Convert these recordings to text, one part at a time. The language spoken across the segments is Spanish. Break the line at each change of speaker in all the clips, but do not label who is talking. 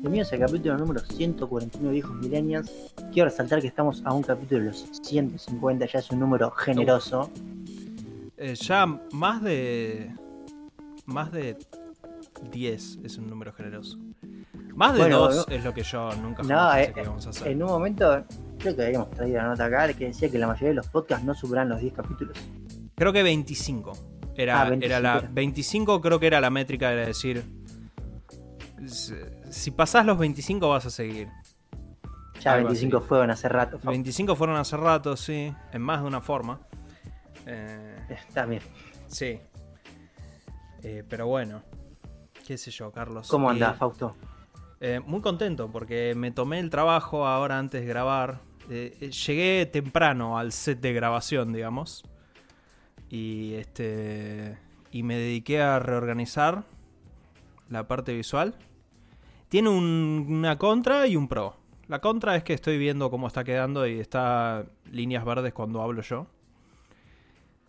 Bienvenidos al capítulo número 149 Viejos Millennials. Quiero resaltar que estamos a un capítulo de los 150, ya es un número generoso.
Eh, ya más de. Más de 10 es un número generoso. Más de
Bueno,
2
no-
es lo que yo nunca
No,
pensé
eh,
que íbamos a hacer.
En un momento, creo que habíamos traído la nota acá que decía que la mayoría de los podcasts no superan los 10 capítulos.
Creo que 25. Era,
Ah, 25
era la,
era.
25 creo que era la métrica de decir. s- Si pasás los 25 vas a seguir.
Ya
Algo
25
así.
fueron hace rato. Fau.
25 fueron hace rato, sí. En más de una forma. Eh,
bien.
sí. Eh, pero bueno. Qué sé yo, Carlos.
¿Cómo andás, Fausto?
Eh, muy contento porque me tomé el trabajo ahora antes de grabar. Eh, llegué temprano al set de grabación, digamos. Y este. Y me dediqué a reorganizar la parte visual. Tiene un- una contra y un pro. La contra es que estoy viendo cómo está quedando y está líneas verdes cuando hablo yo.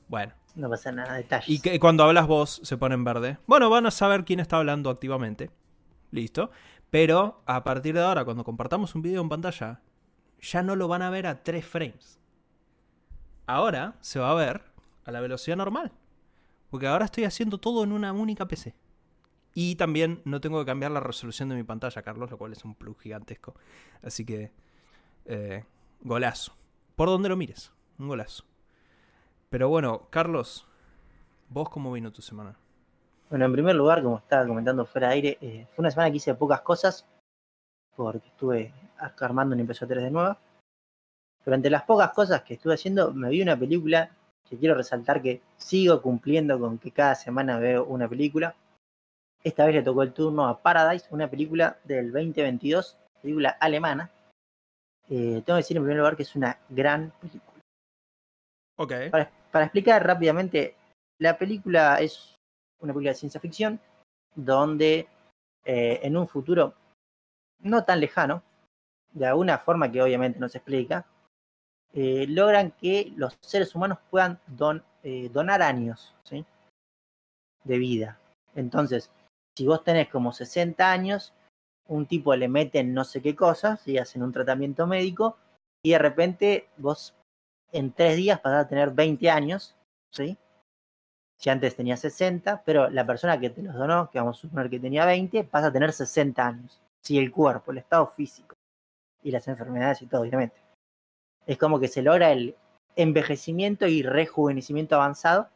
Bueno,
No pasa nada, detalles.
y que cuando hablas vos se pone en verde. Bueno, van a saber quién está hablando activamente. Listo. Pero a partir de ahora, cuando compartamos un video en pantalla, ya no lo van a ver a 3 frames. Ahora se va a ver a la velocidad normal. Porque ahora estoy haciendo todo en una única PC. Y también no tengo que cambiar la resolución de mi pantalla, Carlos, lo cual es un plus gigantesco. Así que, eh, golazo. Por donde lo mires, un golazo. Pero bueno, Carlos, ¿vos cómo vino tu semana?
Bueno, en primer lugar, como estaba comentando fuera de aire, eh, fue una semana que hice pocas cosas porque estuve armando una impresora 3 de nueva. Pero entre las pocas cosas que estuve haciendo, me vi una película que quiero resaltar que sigo cumpliendo con que cada semana veo una película. Esta vez le tocó el turno a Paradise, una película del 2022, película alemana. Eh, tengo que decir en primer lugar que es una gran película.
Ok.
Para, para explicar rápidamente, la película es una película de ciencia ficción donde eh, en un futuro no tan lejano, de alguna forma que obviamente no se explica, eh, logran que los seres humanos puedan don- eh, donar años ¿sí? de vida. Entonces, si vos tenés como 60 años, un tipo le meten no sé qué cosas y hacen un tratamiento médico y de repente vos en tres días pasás a tener 20 años, ¿sí? Si antes tenía 60, pero la persona que te los donó, que vamos a suponer que tenía 20, pasa a tener 60 años. Sí, el cuerpo, el estado físico y las enfermedades y todo, obviamente. Es como que se logra el envejecimiento y rejuvenecimiento avanzado,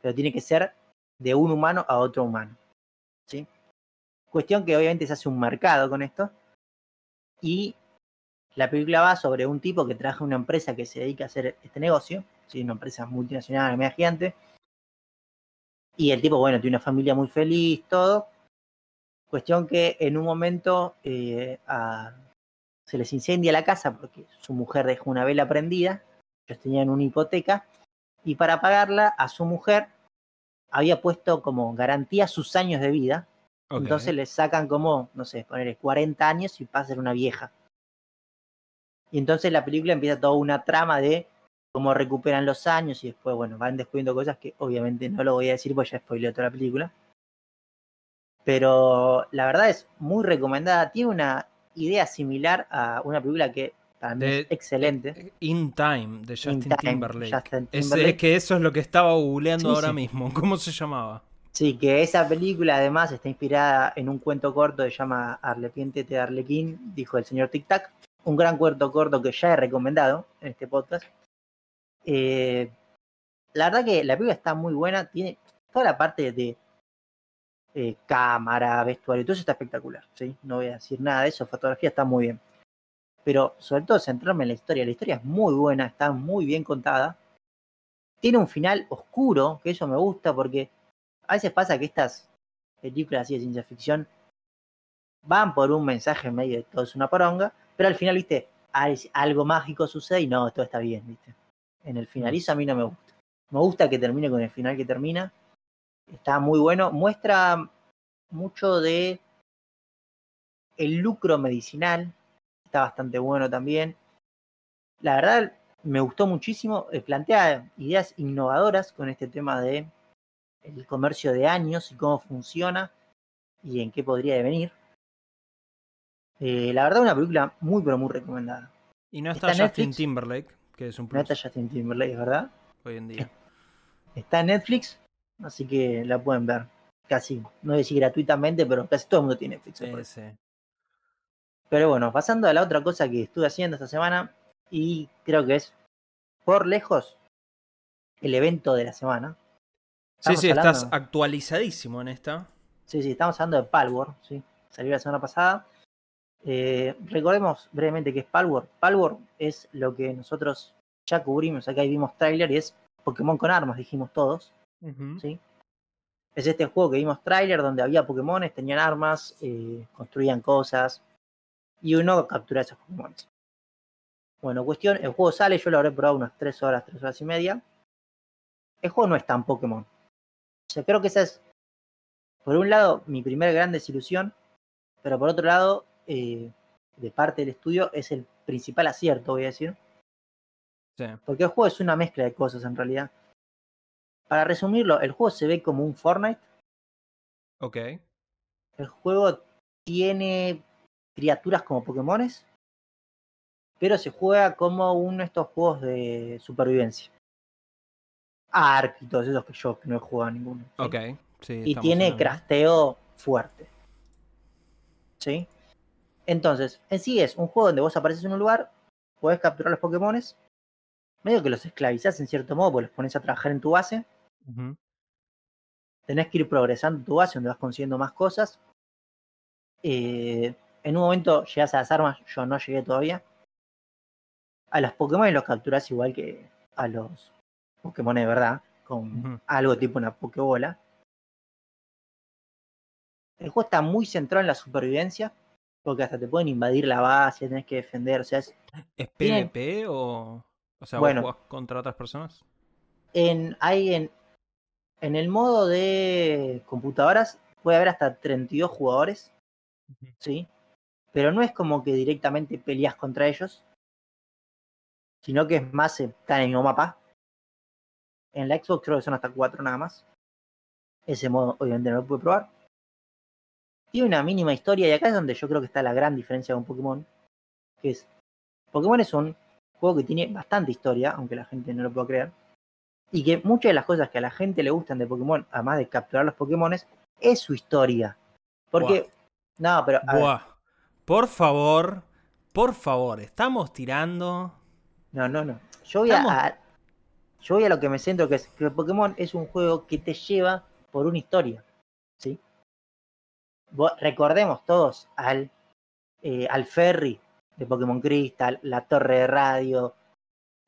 pero tiene que ser de un humano a otro humano. Cuestión que obviamente se hace un mercado con esto. Y la película va sobre un tipo que trabaja en una empresa que se dedica a hacer este negocio, ¿sí? una empresa multinacional, media gigante. Y el tipo, bueno, tiene una familia muy feliz, todo. Cuestión que en un momento eh, se les incendia la casa porque su mujer dejó una vela prendida. Ellos tenían una hipoteca. Y para pagarla, a su mujer había puesto como garantía sus años de vida. Entonces le sacan como, no sé, ponerle 40 años y pasa a ser una vieja. Y entonces la película empieza toda una trama de cómo recuperan los años y después, bueno, van descubriendo cosas que obviamente no lo voy a decir porque ya spoileó toda la película. Pero la verdad es muy recomendada. Tiene una idea similar a una película que para mí
De-
es excelente.
In Time, de Justin
Time,
Timberlake.
Justin
Es- que eso es lo que estaba googleando
Sí,
ahora
sí.
mismo. ¿Cómo se llamaba?
Sí, que esa película además está inspirada en un cuento corto que se llama Arlepiéntete de Arlequín, dijo el señor Tic Tac. Un gran cuento corto que ya he recomendado en este podcast. Eh, la verdad que la película está muy buena, tiene toda la parte de eh, cámara, vestuario, todo eso está espectacular. ¿sí? No voy a decir nada de eso, fotografía está muy bien. Pero sobre todo centrarme en la historia. La historia es muy buena, está muy bien contada. Tiene un final oscuro, que eso me gusta porque a veces pasa que estas películas así de ciencia ficción van por un mensaje medio de todo es una poronga, pero al final, viste, al- algo mágico sucede y no, todo está bien, viste. En el final, y eso a mí no me gusta. Me gusta que termine con el final que termina. Está muy bueno. Muestra mucho de el lucro medicinal. Está bastante bueno también. La verdad, me gustó muchísimo. eh, plantea ideas innovadoras con este tema de el comercio de años y cómo funciona y en qué podría devenir. Eh, la verdad, una película muy, pero muy recomendada.
Y no está,
¿Está en
Justin
Netflix?
Timberlake, que es un
No
plus
está Justin Timberlake, ¿verdad?
hoy en día.
Está en Netflix, así que la pueden ver. Casi, no voy a decir gratuitamente, pero casi todo el mundo tiene Netflix.
Sí, sí.
Pero bueno, pasando a la otra cosa que estuve haciendo esta semana, y creo que es por lejos el evento de la semana.
Sí,
Estamos
sí, estás
hablando-
actualizadísimo en esta.
Sí, sí, estamos hablando de Palworld, ¿sí? Salió la semana pasada. Eh, recordemos brevemente qué es Palworld. Palworld es lo que nosotros ya cubrimos, acá y vimos tráiler, y es Pokémon con armas, dijimos todos. ¿sí? Es este juego que vimos tráiler donde había Pokémones, tenían armas, eh, construían cosas, y uno captura esos Pokémon. Bueno, cuestión, el juego sale, yo lo habré probado unas 3 horas, 3 horas y media. El juego no es tan Pokémon. O sea, creo que esa es, por un lado, mi primera gran desilusión, pero por otro lado, eh, de parte del estudio, es el principal acierto, voy a decir.
Sí.
Porque el juego es una mezcla de cosas en realidad. Para resumirlo, el juego se ve como un Fortnite.
Ok.
El juego tiene criaturas como Pokémones, pero se juega como uno de estos juegos de supervivencia. Ark y todos esos que yo no he jugado ninguno. ¿sí?
Ok. Sí,
y tiene
en
crafteo fuerte. ¿Sí? Entonces, en sí es un juego donde vos apareces en un lugar, podés capturar los Pokémones, medio que los esclavizás en cierto modo, porque los pones a trabajar en tu base,
Ujú.
tenés que ir progresando en tu base donde vas consiguiendo más cosas. Eh, en un momento llegas a las armas, yo no llegué todavía. A los Pokémon los capturás igual que a los Pokémon de verdad, con algo tipo una Pokébola. El juego está muy centrado en la supervivencia, porque hasta te pueden invadir la base, tenés que defender, o sea, es
¿Es
Tiene-
PvP o.? O sea,
Bueno.
¿vos jugás contra otras personas?
en, hay en, en el modo de computadoras puede haber hasta 32 jugadores,
Ujú.
¿sí? Pero no es como que directamente peleas contra ellos, sino que es más, eh, están en el mismo mapa. En la Xbox creo que son hasta 4 nada más. Ese modo obviamente no lo pude probar. Tiene una mínima historia y acá es donde yo creo que está la gran diferencia con Pokémon, que es, Pokémon es un juego que tiene bastante historia, aunque la gente no lo pueda creer, y que muchas de las cosas que a la gente le gustan de Pokémon, además de capturar los Pokémones, es su historia. Porque, no, pero a ver.
Por favor. Por favor. Estamos tirando.
no, no, no. Yo voy
Estamos-
a, yo voy a lo que me centro, que es que Pokémon es un juego que te lleva por una historia, ¿sí? Recordemos todos al, eh, al ferry de Pokémon Crystal, la torre de radio,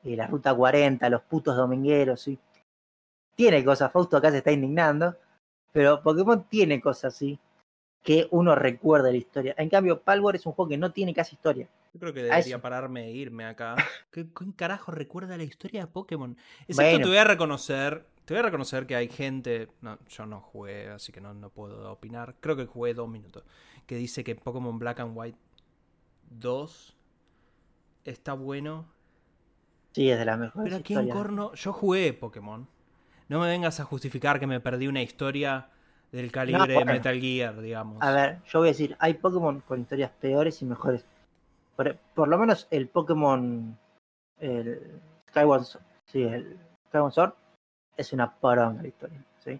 eh, la ruta 40, los putos domingueros, ¿sí? Tiene cosas, Fausto acá se está indignando, pero Pokémon tiene cosas así que uno recuerda la historia. En cambio, Palworld es un juego que no tiene casi historia.
Yo creo que debería pararme e irme acá. ¿Qué, carajo recuerda la historia de Pokémon? Excepto
Bueno.
te voy a reconocer. Te voy a reconocer que hay gente. No, yo no jugué, así que no, no puedo opinar. Creo que jugué dos minutos. Que dice que Pokémon Black and White 2 está bueno.
Sí, es de las mejores
Pero aquí en. Corno. Yo jugué Pokémon. No me vengas a justificar que me perdí una historia del calibre de
bueno.
Metal Gear, digamos.
A ver, yo voy a decir, hay Pokémon con historias peores y mejores. Por, por lo menos el Pokémon, el Skyward, sí, el Skyward Sword es una poronga la historia, ¿sí?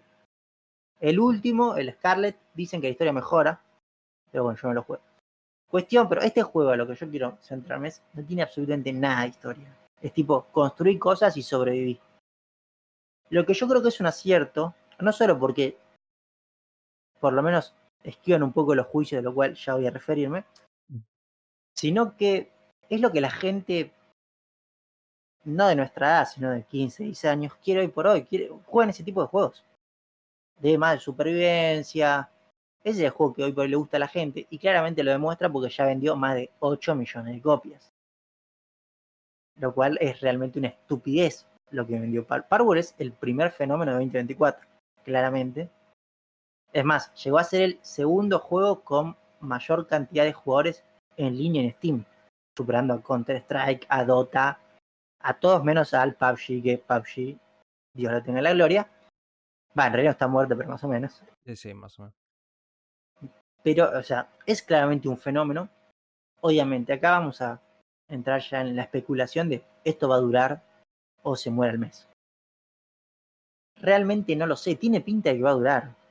El último, el Scarlet, dicen que la historia mejora, pero bueno, yo no lo juego. Cuestión, pero este juego a lo que yo quiero centrarme es, no tiene absolutamente nada de historia. Es tipo, construir cosas y sobrevivir. Lo que yo creo que es un acierto, no solo porque por lo menos esquivan un poco los juicios, de lo cual ya voy a referirme, sino que es lo que la gente, no de nuestra edad, sino de 15, 16 años, quiere hoy por hoy, quiere, juegan ese tipo de juegos. De más de supervivencia. Ese es el juego que hoy por hoy le gusta a la gente y claramente lo demuestra porque ya vendió más de 8 millones de copias. Lo cual es realmente una estupidez lo que vendió Par. Parkour es el primer fenómeno de 2024, claramente. Es más, llegó a ser el segundo juego con mayor cantidad de jugadores en línea en Steam, superando a Counter-Strike, a Dota, a todos menos al PUBG, que PUBG, Dios lo tenga en la gloria. Va, en realidad no está muerto, pero más o menos.
Sí, sí, más o menos.
Pero, o sea, es claramente un fenómeno. obviamente, acá vamos a entrar ya en la especulación de esto va a durar o se muere el mes. Realmente no lo sé, tiene pinta de que va a durar.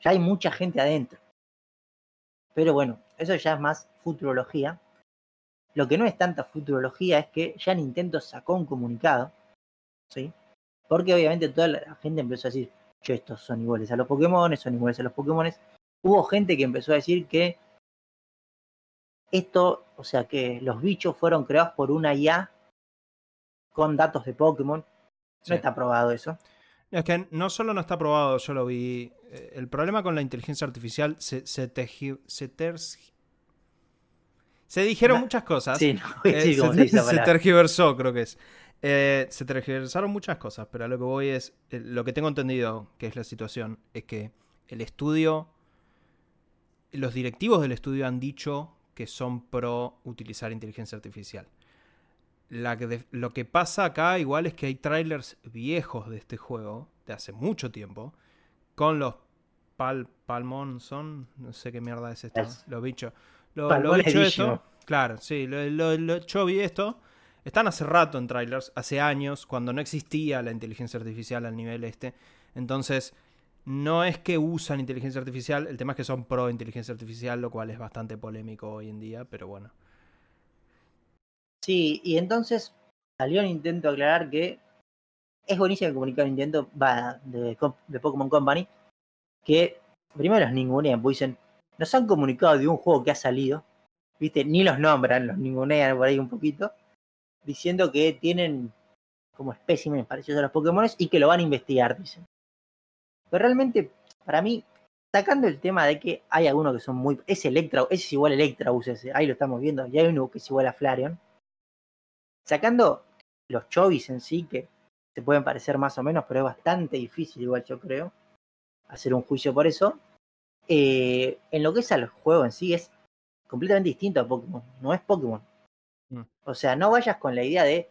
Ya hay mucha gente adentro. Pero bueno, eso ya es más futurología. Lo que no es tanta futurología es que ya Nintendo sacó un comunicado, ¿sí? Porque obviamente toda la gente empezó a decir, che, estos son iguales a los Pokémon, son iguales a los Pokémon. Hubo gente que empezó a decir que esto, o sea, que los bichos fueron creados por una IA con datos de Pokémon. No está probado eso.
Es que no solo no está probado, yo lo vi. Eh, el problema con la inteligencia artificial se, se, se, se dijeron muchas cosas.
Sí, no decir
eh, se, se, tergiversó, creo que es. Eh, se tergiversaron muchas cosas, pero a lo que voy es. lo que tengo entendido que es la situación es que el estudio. Los directivos del estudio han dicho que son pro utilizar inteligencia artificial. Lo que pasa acá igual es que hay trailers viejos de este juego, de hace mucho tiempo, con los Pal Palmon son, no sé qué mierda es esto, los bichos. Lo, bichos esto, claro, sí, lo, yo vi esto. Están hace rato en trailers, hace años, cuando no existía la inteligencia artificial al nivel este. Entonces, no es que usan inteligencia artificial, el tema es que son pro inteligencia artificial, lo cual es bastante polémico hoy en día, pero bueno.
Sí, y entonces salió Nintendo a aclarar que es buenísimo que comunicar Nintendo va de, Pokémon Company que primero los ningunean, pues dicen, nos han comunicado de un juego que ha salido, viste, ni los nombran, los ningunean por ahí un poquito, diciendo que tienen como espécimes parecidos a los Pokémon y que lo van a investigar, dicen. Pero realmente, para mí, sacando el tema de que hay algunos que son muy. Es Electra, ese es igual a Electra, ahí lo estamos viendo, y hay uno que es igual a Flareon. Sacando los chovis en sí, que se pueden parecer más o menos, pero es bastante difícil, igual yo creo, hacer un juicio por eso. Eh, en lo que es al juego en sí, es completamente distinto a Pokémon. No es Pokémon. Mm. O sea, no vayas con la idea de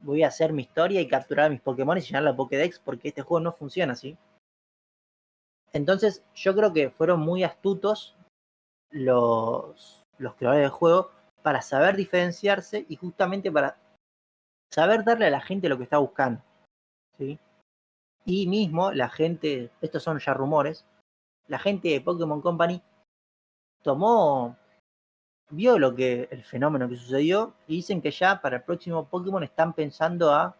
voy a hacer mi historia y capturar a mis Pokémon y llenar la Pokédex, porque este juego no funciona así. Entonces, yo creo que fueron muy astutos los, los creadores del juego para saber diferenciarse y justamente para saber darle a la gente lo que está buscando. ¿sí? Y mismo la gente, estos son ya rumores, la gente de Pokémon Company tomó, vio lo que, el fenómeno que sucedió y dicen que ya para el próximo Pokémon están pensando a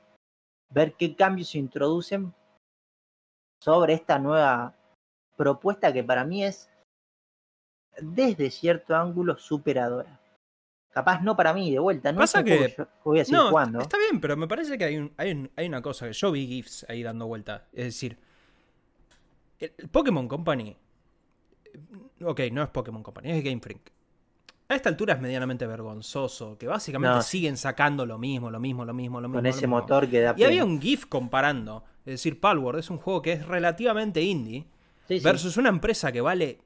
ver qué cambios se introducen sobre esta nueva propuesta que para mí es desde cierto ángulo superadora. Capaz no para mí, de vuelta. No
Pasa que,
voy a seguir jugando.
Está bien, pero me parece que hay, un, hay, hay, una cosa que yo vi GIFs ahí dando vuelta. Es decir, el, Pokémon Company. Ok, no es Pokémon Company, es Game Freak. A esta altura es medianamente vergonzoso, que básicamente siguen sacando lo mismo, lo mismo, lo mismo, lo mismo.
Con ese motor que da.
Y había un GIF comparando. Es decir, Palworld es un juego que es relativamente indie versus una empresa que vale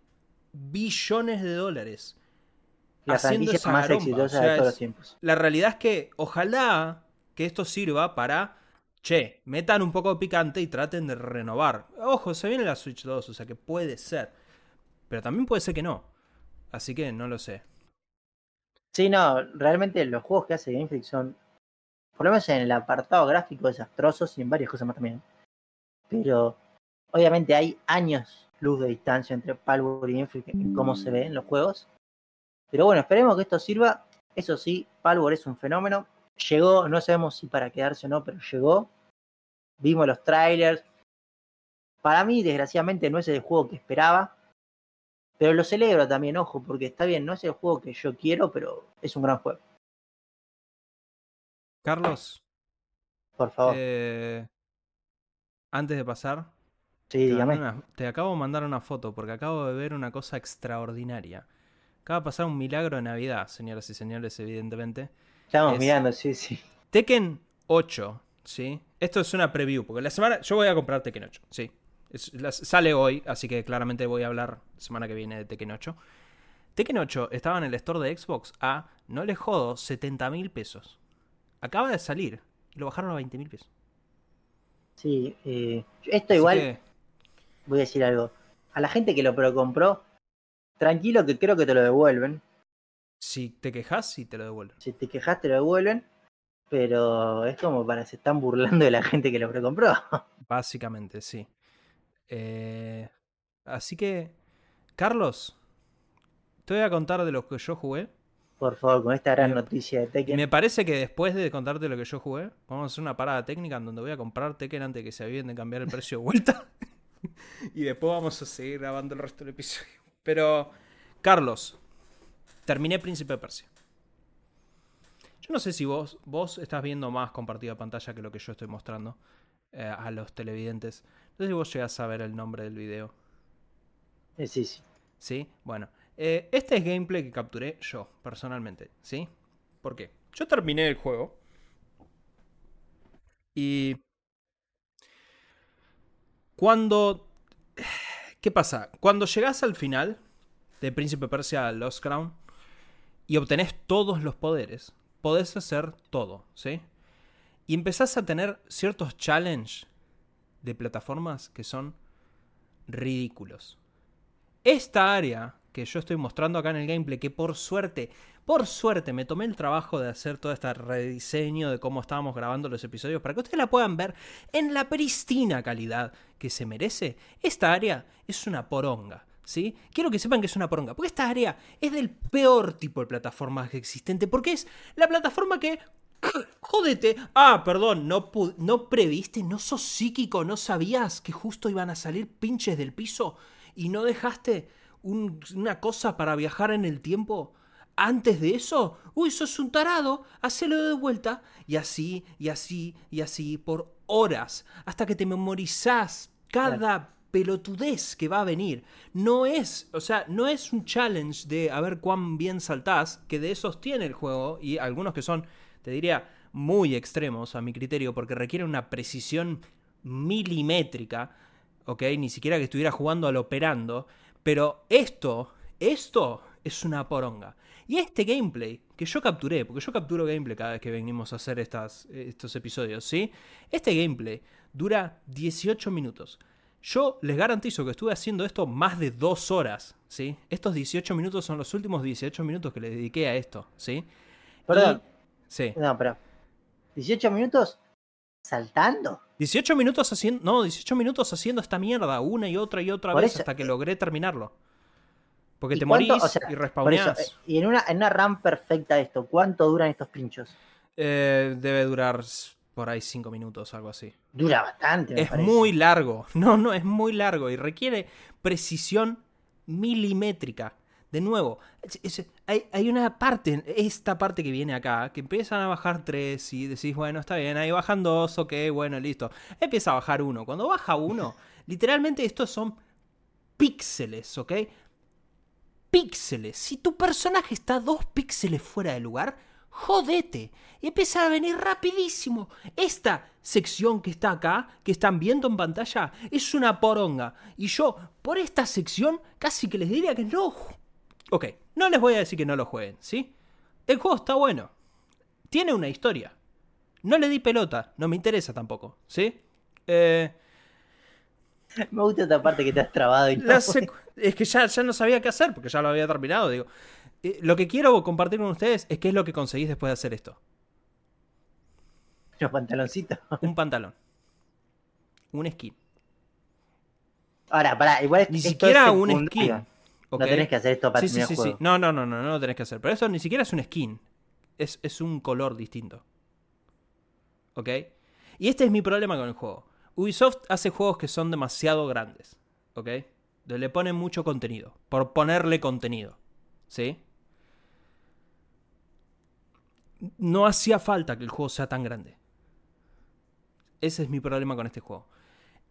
billones de dólares.
La haciendo más exitosa de todos los tiempos.
La realidad es que ojalá que esto sirva para, che, metan un poco de picante y traten de renovar. Ojo, se viene la Switch 2, o sea que puede ser. Pero también puede ser que no. Así que no lo sé.
Sí, no, realmente los juegos que hace Game Freak son, por lo menos en el apartado gráfico, desastrosos y en varias cosas más también. Pero Obviamente hay años luz de distancia entre Palworld y Inflict en cómo se ve en los juegos. Pero bueno, esperemos que esto sirva. Eso sí, Palworld es un fenómeno. Llegó, no sabemos si para quedarse o no, pero llegó. Vimos los trailers. Para mí, desgraciadamente, no es el juego que esperaba. Pero lo celebro también, ojo, porque está bien, no es el juego que yo quiero, pero es un gran juego.
Carlos.
Por favor.
Eh, antes de pasar,
Sí, dígame.
te acabo de mandar una foto porque acabo de ver una cosa extraordinaria. Acaba de pasar un milagro de Navidad, señoras y señores, evidentemente.
Estamos mirando, sí, sí.
Tekken 8, ¿sí? Esto es una preview, porque la semana. Yo voy a comprar Tekken 8, sí. sale hoy, así que claramente voy a hablar semana que viene de Tekken 8. Tekken 8 estaba en el store de Xbox a, no le jodo, 70 mil pesos. Acaba de salir y lo bajaron a 20 mil pesos.
Sí, eh, esto igual voy a decir algo. A la gente que lo compró, tranquilo que creo que te lo devuelven.
Si te quejas, sí te lo devuelven.
Si te quejas, te lo devuelven. Pero es como para se están burlando de la gente que lo precompró.
Básicamente, sí. Eh, así que, Carlos, te voy a contar de lo que yo jugué.
Por favor, con esta gran
Me-
noticia de Tekken.
Me parece que después de contarte lo que yo jugué, vamos a hacer una parada técnica en donde voy a comprar Tekken antes de que se aviven de cambiar el precio de vuelta. y después vamos a seguir grabando el resto del episodio. Pero, Carlos, terminé Príncipe de Persia. Yo no sé si vos, vos estás viendo más compartida pantalla que lo que yo estoy mostrando eh, a los televidentes. No sé si vos llegás a ver el nombre del video.
Eh, sí, sí.
¿Sí? Bueno, eh, este es gameplay que capturé yo, personalmente, ¿sí? ¿Por qué? Yo terminé el juego. Y... Cuando... ¿Qué pasa? Cuando llegas al final de Príncipe Persia Lost Crown y obtenés todos los poderes, podés hacer todo, ¿sí? Y empezás a tener ciertos challenges de plataformas que son ridículos. Esta área que yo estoy mostrando acá en el gameplay, que por suerte, por suerte me tomé el trabajo de hacer todo este rediseño de cómo estábamos grabando los episodios para que ustedes la puedan ver en la pristina calidad que se merece. Esta área es una poronga. ¿Sí? Quiero que sepan que es una poronga. Porque esta área es del peor tipo de plataforma existente. Porque es la plataforma que Jódete. Ah, perdón, no, no previste, no sos psíquico, no sabías que justo iban a salir pinches del piso y no dejaste un- una cosa para viajar en el tiempo. Antes de eso, uy, sos un tarado, hacelo de vuelta. Y así, y así, y así, por horas, hasta que te memorizás cada pelotudez que va a venir. No es, o sea, no es un challenge de a ver cuán bien saltás, que de esos tiene el juego, y algunos que son, te diría, muy extremos a mi criterio, porque requieren una precisión milimétrica, ¿ok? Ni siquiera que estuviera jugando al operando, pero esto, esto es una poronga. Y este gameplay que yo capturé, porque yo capturo gameplay cada vez que venimos a hacer estas, estos episodios, ¿sí? Este gameplay dura 18 minutos. Yo les garantizo que estuve haciendo esto más de dos horas, ¿sí? Estos 18 minutos son los últimos 18 minutos que le dediqué a esto, ¿sí?
Perdón.
Y- sí.
No, pero. ¿18 minutos? ¿Saltando?
18 minutos haciendo. No, 18 minutos haciendo esta mierda una y otra y otra
Por
vez
eso,
hasta que
eh,
logré terminarlo. Porque
¿Y
te
cuánto?
morís
O sea,
y respawneás.
eh, y en una, en una RAM perfecta esto, ¿cuánto duran estos pinchos?
Eh, debe durar por ahí 5 minutos, algo así.
Dura bastante, me
Es
parece.
muy largo. No, no, es muy largo y requiere precisión milimétrica. De nuevo, es- es- hay, hay una parte, esta parte que viene acá, que empiezan a bajar tres y decís, bueno, está bien, ahí bajan dos, ok, bueno, listo. Empieza a bajar uno. Cuando baja uno, literalmente estos son píxeles, ¿ok? Píxeles. Si tu personaje está dos píxeles fuera de lugar, jodete. Y empieza a venir rapidísimo. Esta sección que está acá, que están viendo en pantalla, es una poronga. Y yo, por esta sección, casi que les diría que no. Ok, no les voy a decir que no lo jueguen, ¿sí? El juego está bueno. Tiene una historia. No le di pelota, no me interesa tampoco, ¿sí? Eh,
Me gusta esta parte que te has trabado y no.
secu- es que ya, ya no sabía qué hacer porque ya lo había terminado. Digo, Eh, lo que quiero compartir con ustedes es qué es lo que conseguís después de hacer esto:
Los pantaloncitos.
un pantalón, un skin,
Ahora, pará, igual
ni siquiera
es
un skin.
No tenés que hacer esto para
Sí, sí,
terminar
sí,
el
sí.
juego.
No, no, no, no, no lo tenés que hacer. Pero eso ni siquiera es un skin. Es, es un color distinto. ¿Ok? Y este es mi problema con el juego. Ubisoft hace juegos que son demasiado grandes. ¿Ok? Le ponen mucho contenido. Por ponerle contenido. ¿Sí? No hacía falta que el juego sea tan grande. Ese es mi problema con este juego.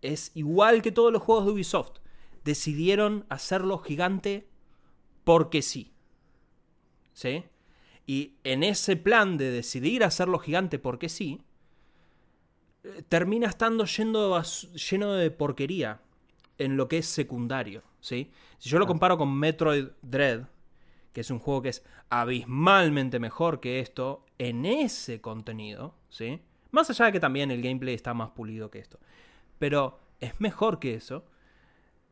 Es igual que todos los juegos de Ubisoft. Decidieron hacerlo gigante porque sí. ¿Sí? Y en ese plan de decidir hacerlo gigante porque sí, eh, termina estando yendo lleno de porquería en lo que es secundario. ¿sí? Si yo lo
Ah.
comparo con Metroid Dread, que es un juego que es abismalmente mejor que esto en ese contenido, ¿sí? Más allá de que también el gameplay está más pulido que esto. Pero es mejor que eso.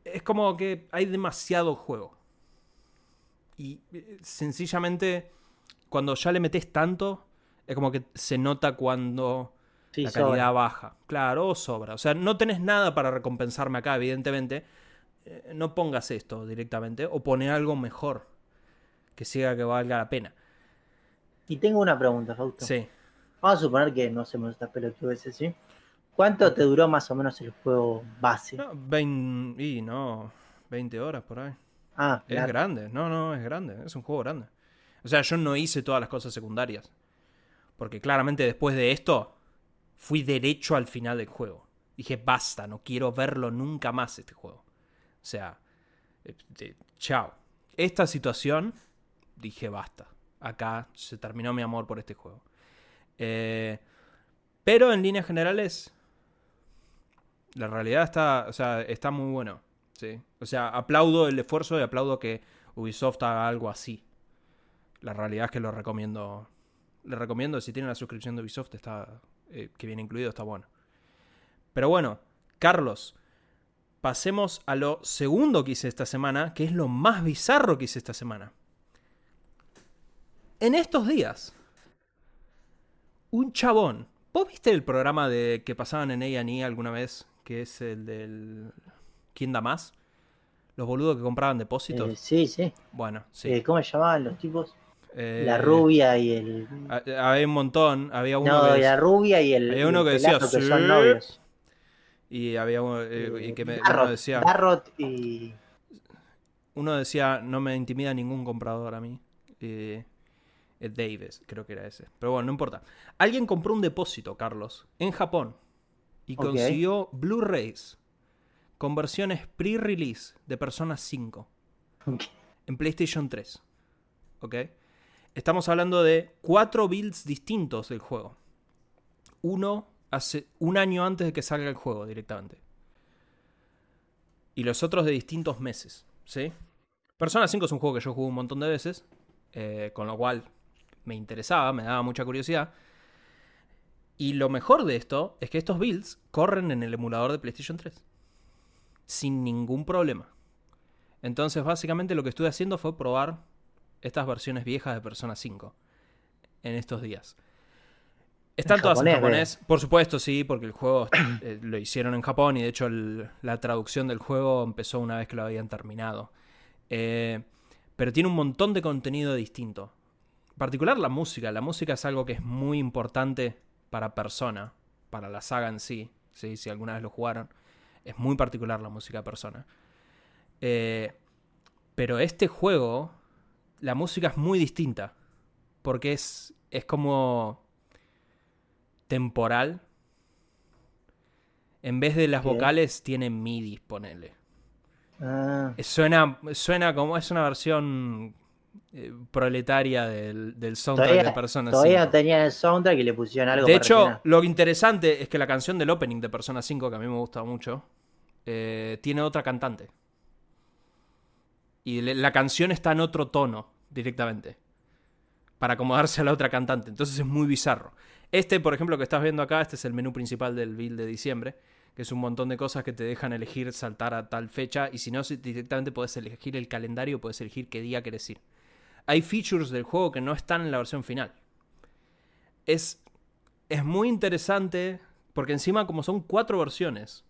Es como que hay demasiado juego. y eh, sencillamente, cuando ya le metes tanto, es como que se nota cuando
Sí,
la
sobra.
calidad baja. Claro, o sobra. O sea, no tenés nada para recompensarme acá, evidentemente. Eh, no pongas esto directamente o poné algo mejor que siga que valga la pena.
Y tengo una pregunta, Fausto.
Sí.
Vamos a suponer que no hacemos esta pelotudeces, ¿sí? ¿Cuánto te duró más o menos el juego base?
No, 20, y no, 20 horas por ahí.
Ah,
Es
claro.
grande, no, no, es grande, es un juego grande. O sea, yo no hice todas las cosas secundarias. Porque claramente después de esto, fui derecho al final del juego. Dije, basta, no quiero verlo nunca más este juego. O sea, eh, eh, chao. Esta situación, dije, basta. Acá se terminó mi amor por este juego. Eh, pero en líneas generales, la realidad está, o sea, está muy bueno. ¿sí? O sea, aplaudo el esfuerzo y aplaudo que Ubisoft haga algo así. La realidad es que lo recomiendo. Le recomiendo, si tienen la suscripción de Ubisoft, está, eh, que viene incluido, está bueno. Pero bueno, Carlos, pasemos a lo segundo que hice esta semana, que es lo más bizarro que hice esta semana. En estos días, un chabón. ¿Vos viste el programa de que pasaban en A&E alguna vez? Que es el del... ¿Quién da más? Los boludos que compraban depósitos.
Eh, sí, sí.
Bueno, sí.
Eh, ¿Cómo se llamaban los tipos?
Eh,
La rubia y el.
ha- Había un montón. Había uno
No,
que...
la rubia y el.
Había uno que decía,
pelazo, que
"Sí".
son novios.
Y había uno, y que me- uno decía...
Darrot y.
Uno decía, no me intimida ningún comprador a mí. Davis, creo que era ese. Pero bueno, no importa. Alguien compró un depósito, Carlos, en Japón. Y consiguió Blu-rays con versiones pre-release de Persona 5 en PlayStation 3. ¿Ok? Estamos hablando de cuatro builds distintos del juego. Uno hace un año antes de que salga el juego directamente. Y los otros de distintos meses. ¿Sí? Persona 5 es un juego que yo jugué un montón de veces. eh, con lo cual me interesaba, me daba mucha curiosidad. Y lo mejor de esto es que estos builds corren en el emulador de PlayStation 3. Sin ningún problema. Entonces, básicamente lo que estuve haciendo fue probar estas versiones viejas de Persona 5 en estos días. Están todas en
japonés,
por supuesto, sí, porque el juego eh, lo hicieron en Japón y de hecho el- la traducción del juego empezó una vez que lo habían terminado. Eh, pero tiene un montón de contenido distinto. En particular la música. La música es algo que es muy importante para Persona, para la saga en sí, ¿sí? si alguna vez lo jugaron. Es muy particular la música de Persona. Eh, pero este juego, la música es muy distinta. Porque es, es como temporal. En vez de las vocales, tiene MIDI, ponele.
Ah,
Suena, suena como es una versión eh, proletaria del, del soundtrack
todavía
de Persona
todavía
5.
no tenían el soundtrack y le pusieron algo
De
para
hecho,
rellenar.
lo interesante es que la canción del opening de Persona 5, que a mí me gusta mucho, eh, tiene otra cantante. Y le- la canción está en otro tono directamente. Para acomodarse a la otra cantante. Entonces es muy bizarro. Este, por ejemplo, que estás viendo acá, este es el menú principal del build de diciembre. Que es un montón de cosas que te dejan elegir saltar a tal fecha. Y si no, si directamente puedes elegir el calendario, puedes elegir qué día querés ir. Hay features del juego que no están en la versión final. Es, es muy interesante porque encima como son cuatro versiones,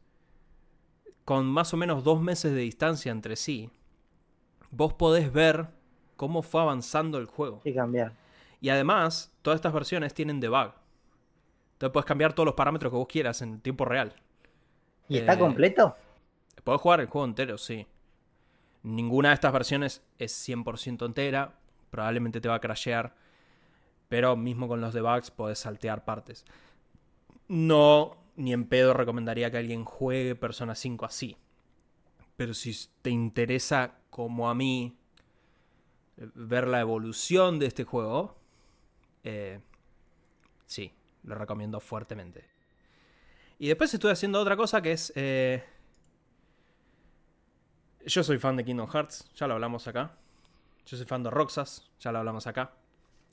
con más o menos dos meses de distancia entre sí, vos podés ver cómo fue avanzando el juego.
Sí, cambiar.
Y además, todas estas versiones tienen debug. Entonces puedes cambiar todos los parámetros que vos quieras en tiempo real.
¿Y está
Eh,
completo?
Podés jugar el juego entero, sí. Ninguna de estas versiones es 100% entera. Probablemente te va a crashear. Pero mismo con los debugs podés saltear partes. No, ni en pedo recomendaría que alguien juegue Persona 5 así. Pero si te interesa, como a mí, ver la evolución de este juego, eh, sí, lo recomiendo fuertemente. Y después estuve haciendo otra cosa que es... eh, yo soy fan de Kingdom Hearts, ya lo hablamos acá. Yo soy fan de Roxas, ya lo hablamos acá.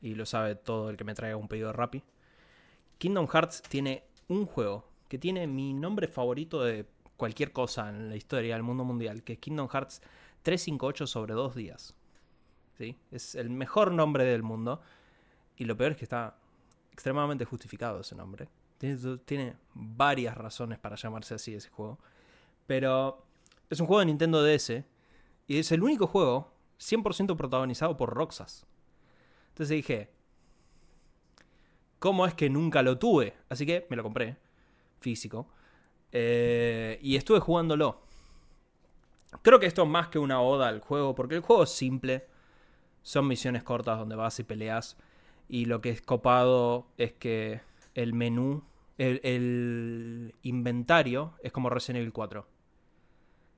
Y lo sabe todo el que me traiga un pedido de Rappi. Kingdom Hearts tiene un juego que tiene mi nombre favorito de cualquier cosa en la historia del mundo mundial, que es Kingdom Hearts 358 sobre dos días. ¿sí? Es el mejor nombre del mundo. Y lo peor es que está extremadamente justificado ese nombre. Tiene, tiene varias razones para llamarse así ese juego. Pero es un juego de Nintendo DS. Y es el único juego 100% protagonizado por Roxas. Entonces dije, ¿cómo es que nunca lo tuve? Así que me lo compré, físico. Eh, y estuve jugándolo. Creo que esto es más que una oda al juego, porque el juego es simple. Son misiones cortas donde vas y peleas. Y lo que es copado es que el menú, el, inventario es como Resident Evil 4.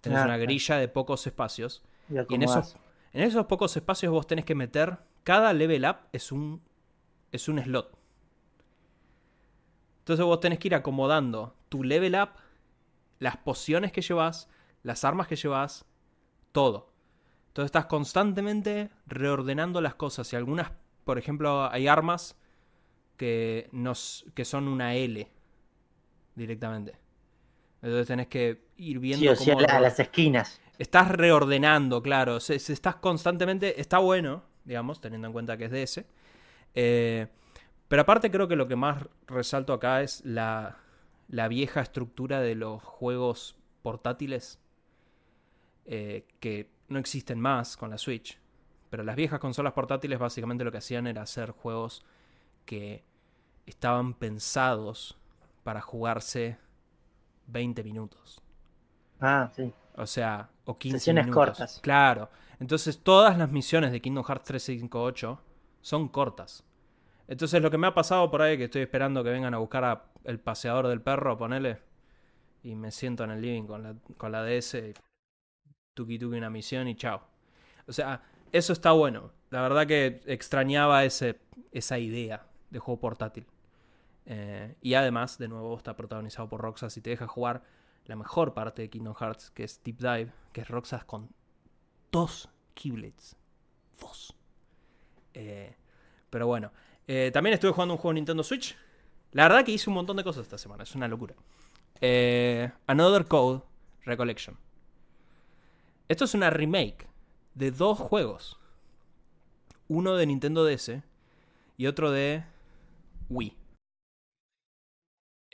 Tienes una grilla de pocos espacios. Y en esos, en esos pocos espacios vos tenés que meter. Cada level up es un, es un slot. Entonces vos tenés que ir acomodando tu level up, las pociones que llevas, las armas que llevas, todo. Entonces estás constantemente reordenando las cosas. Y algunas, por ejemplo, hay armas que, nos, que son una L directamente. Entonces tenés que ir viendo
sí, las esquinas.
Estás reordenando, claro. Se, estás constantemente. Está bueno, digamos, teniendo en cuenta que es de ese. Eh, pero aparte creo que lo que más resalto acá es la, la vieja estructura de los juegos portátiles eh, que no existen más con la Switch. Pero las viejas consolas portátiles básicamente lo que hacían era hacer juegos que estaban pensados para jugarse 20 minutos.
Ah, sí.
O sea, o 15
Sesiones cortas.
Claro. Entonces todas las misiones de Kingdom Hearts 358 son cortas. Entonces lo que me ha pasado por ahí, que estoy esperando que vengan a buscar a el paseador del perro, ponele, y me siento en el living con la, con la DS, tuki tuki una misión y chao. O sea, eso está bueno. La verdad que extrañaba ese, esa idea de juego portátil. Eh, y además, de nuevo, está protagonizado por Roxas y te deja jugar la mejor parte de Kingdom Hearts, que es Deep Dive, que es Roxas con dos Keyblades. Dos. Eh, pero bueno, eh, también estuve jugando un juego de Nintendo Switch. La verdad que hice un montón de cosas esta semana, es una locura. Another Code Recollection. Esto es una remake de dos juegos. Uno de Nintendo DS y otro de Wii.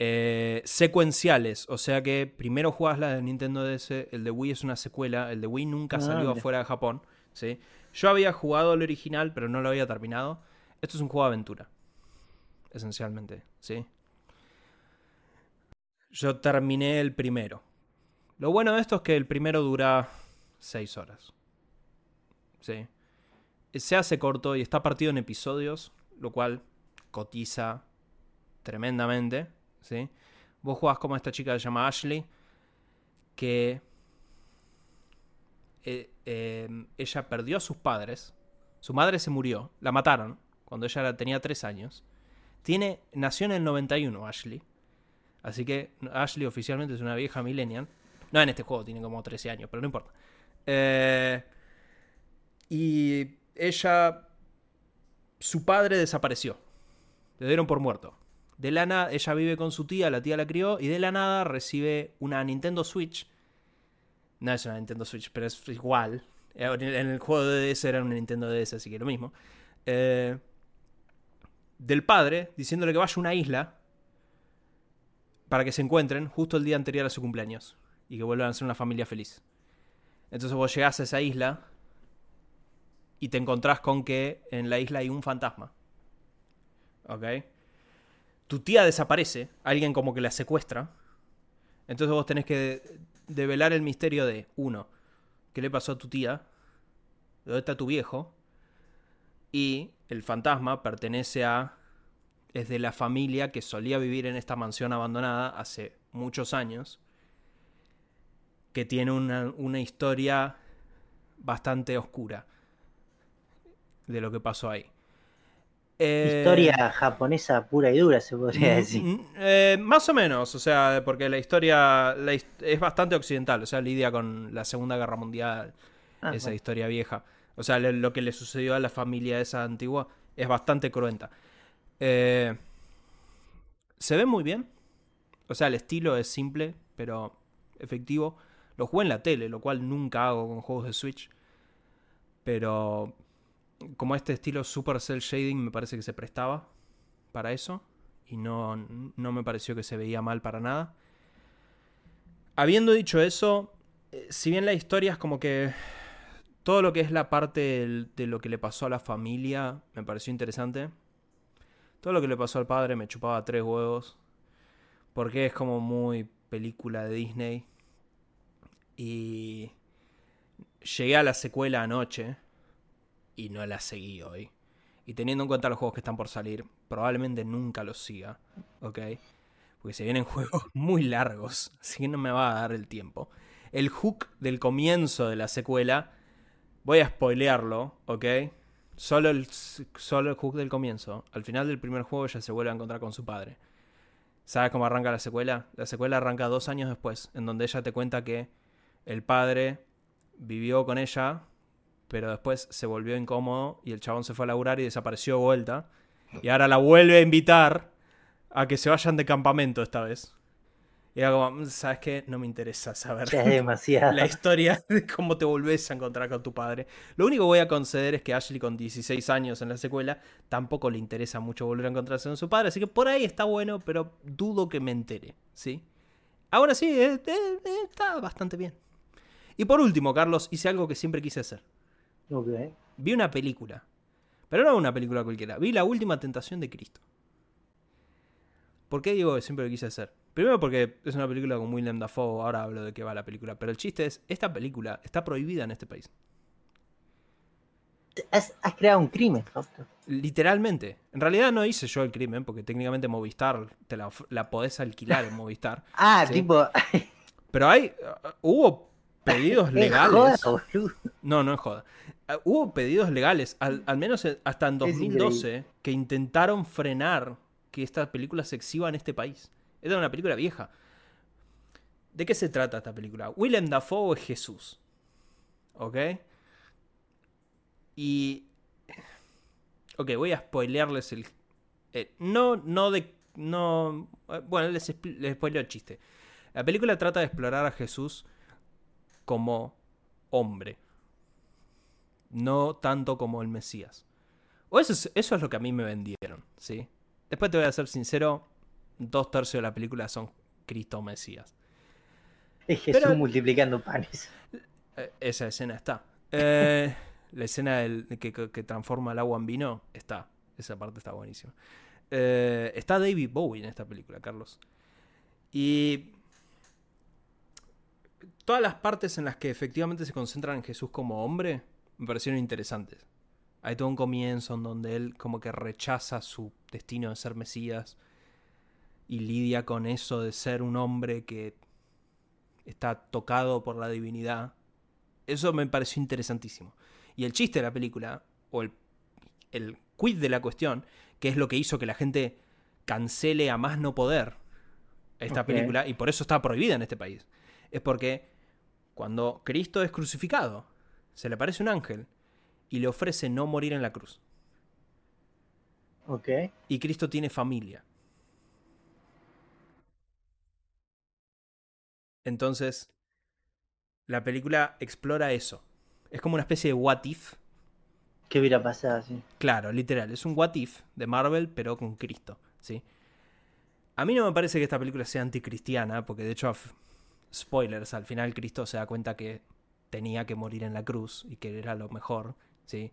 Eh, secuenciales, o sea que primero juegas la de Nintendo DS, el de Wii es una secuela, el de Wii nunca ah, salió afuera de Japón. ¿sí? Yo había jugado el original, pero no lo había terminado. Esto es un juego de aventura. Esencialmente, ¿sí? Yo terminé el primero. Lo bueno de esto es que el primero dura 6 horas. ¿Sí? Se hace corto y está partido en episodios, lo cual cotiza tremendamente. Vos jugás como esta chica que se llama Ashley, que eh, eh, ella perdió a sus padres, su madre se murió, la mataron, cuando ella tenía 3 años. Tiene, nació en el 91 Ashley. Así que Ashley oficialmente es una vieja millennial. No en este juego, tiene como 13 años, pero no importa. Eh, y ella, su padre desapareció. Le dieron por muerto. De la nada, ella vive con su tía, la tía la crió, y de la nada recibe una Nintendo Switch. No es una Nintendo Switch, pero es igual. En el juego de DS era una Nintendo DS, así que lo mismo. Eh, del padre diciéndole que vaya a una isla para que se encuentren justo el día anterior a su cumpleaños y que vuelvan a ser una familia feliz. Entonces vos llegás a esa isla y te encontrás con que en la isla hay un fantasma. ¿Ok? Tu tía desaparece, alguien como que la secuestra. Entonces vos tenés que develar el misterio de, uno, ¿qué le pasó a tu tía? ¿Dónde está tu viejo? Y el fantasma pertenece a... es de la familia que solía vivir en esta mansión abandonada hace muchos años, que tiene una, historia bastante oscura de lo que pasó ahí.
Historia eh, japonesa pura y dura, se podría decir.
Eh, más o menos, o sea, porque la historia es bastante occidental, o sea, lidia con la Segunda Guerra Mundial, ah, esa historia vieja. O sea, lo que le sucedió a la familia esa antigua es bastante cruenta. Eh, se ve muy bien. O sea, el estilo es simple, pero efectivo. Lo jugué en la tele, lo cual nunca hago con juegos de Switch. Pero como este estilo super cel shading me parece que se prestaba para eso. Y no, no me pareció que se veía mal para nada. Habiendo dicho eso, eh, si bien la historia es como que todo lo que es la parte de lo que le pasó a la familia me pareció interesante. Todo lo que le pasó al padre me chupaba tres huevos. Porque es como muy película de Disney. Y llegué a la secuela anoche y no la seguí hoy. Y teniendo en cuenta los juegos que están por salir, probablemente nunca los siga, ¿ok? Porque se vienen juegos muy largos, así que no me va a dar el tiempo. El hook del comienzo de la secuela, voy a spoilearlo, ¿ok? Solo el, solo el hook del comienzo. Al final del primer juego ya se vuelve a encontrar con su padre. ¿Sabes cómo arranca la secuela? La secuela arranca dos años después, en donde ella te cuenta que el padre vivió con ella, pero después se volvió incómodo y el chabón se fue a laburar y desapareció de vuelta. Y ahora la vuelve a invitar a que se vayan de campamento esta vez. Y era como, ¿sabes qué? No me interesa saber
Ya es demasiado.
la historia de cómo te volvés a encontrar con tu padre. Lo único que voy a conceder es que Ashley con 16 años en la secuela tampoco le interesa mucho volver a encontrarse con su padre, así que por ahí está bueno, pero dudo que me entere, ¿sí? Ahora sí, eh, eh, eh, está bastante bien. Y por último, Carlos, hice algo que siempre quise hacer. Vi una película. Pero no una película cualquiera. Vi La Última Tentación de Cristo. ¿Por qué digo que siempre lo quise hacer? Primero porque es una película con Willem Dafoe, ahora hablo de qué va la película. Pero el chiste es, esta película está prohibida en este país.
Has, has creado un crimen, Fausto.
Literalmente. En realidad no hice yo el crimen, porque técnicamente Movistar te la, la podés alquilar en Movistar.
Ah,
Sí.
tipo.
Pero hay. hubo pedidos
es
legales.
joda.
No, no es joda. Ah, Hubo pedidos legales, al, al menos en- hasta en
Es
2012, que intentaron frenar que esta película se exhiba en este país. Es una película vieja. ¿De qué se trata esta película? Willem Dafoe es Jesús. ¿Ok? Y... Ok, voy a spoilearles el... eh, no, no de... No... eh, Bueno, les, les spoileo el chiste. La película trata de explorar a Jesús como hombre. No tanto como el Mesías. O eso es, eso es lo que a mí me vendieron, ¿sí? Después te voy a ser sincero, dos tercios de la película son Cristo Mesías.
Es Jesús
Pero-
multiplicando panes.
Eh, esa escena está. Eh, la escena del, que transforma el agua en vino está. Esa parte está buenísima. Eh, está David Bowie en esta película, Carlos. Y todas las partes en las que efectivamente se concentran en Jesús como hombre me parecieron interesantes. Hay todo un comienzo en donde él como que rechaza su destino de ser Mesías y lidia con eso de ser un hombre que está tocado por la divinidad. Eso me pareció interesantísimo. Y el chiste de la película, o el, el quid de la cuestión, que es lo que hizo que la gente cancele a más no poder esta película, y por eso está prohibida en este país, es porque cuando Cristo es crucificado, se le aparece un ángel y le ofrece no morir en la cruz.
Ok.
Y Cristo tiene familia. Entonces, la película explora eso. Es como una especie de what if.
¿Qué hubiera pasado? Sí.
Claro, literal. Es un what if de Marvel, pero con Cristo. ¿sí? A mí no me parece que esta película sea anticristiana, porque de hecho, spoilers, al final Cristo se da cuenta que tenía que morir en la cruz y que era lo mejor. ¿sí?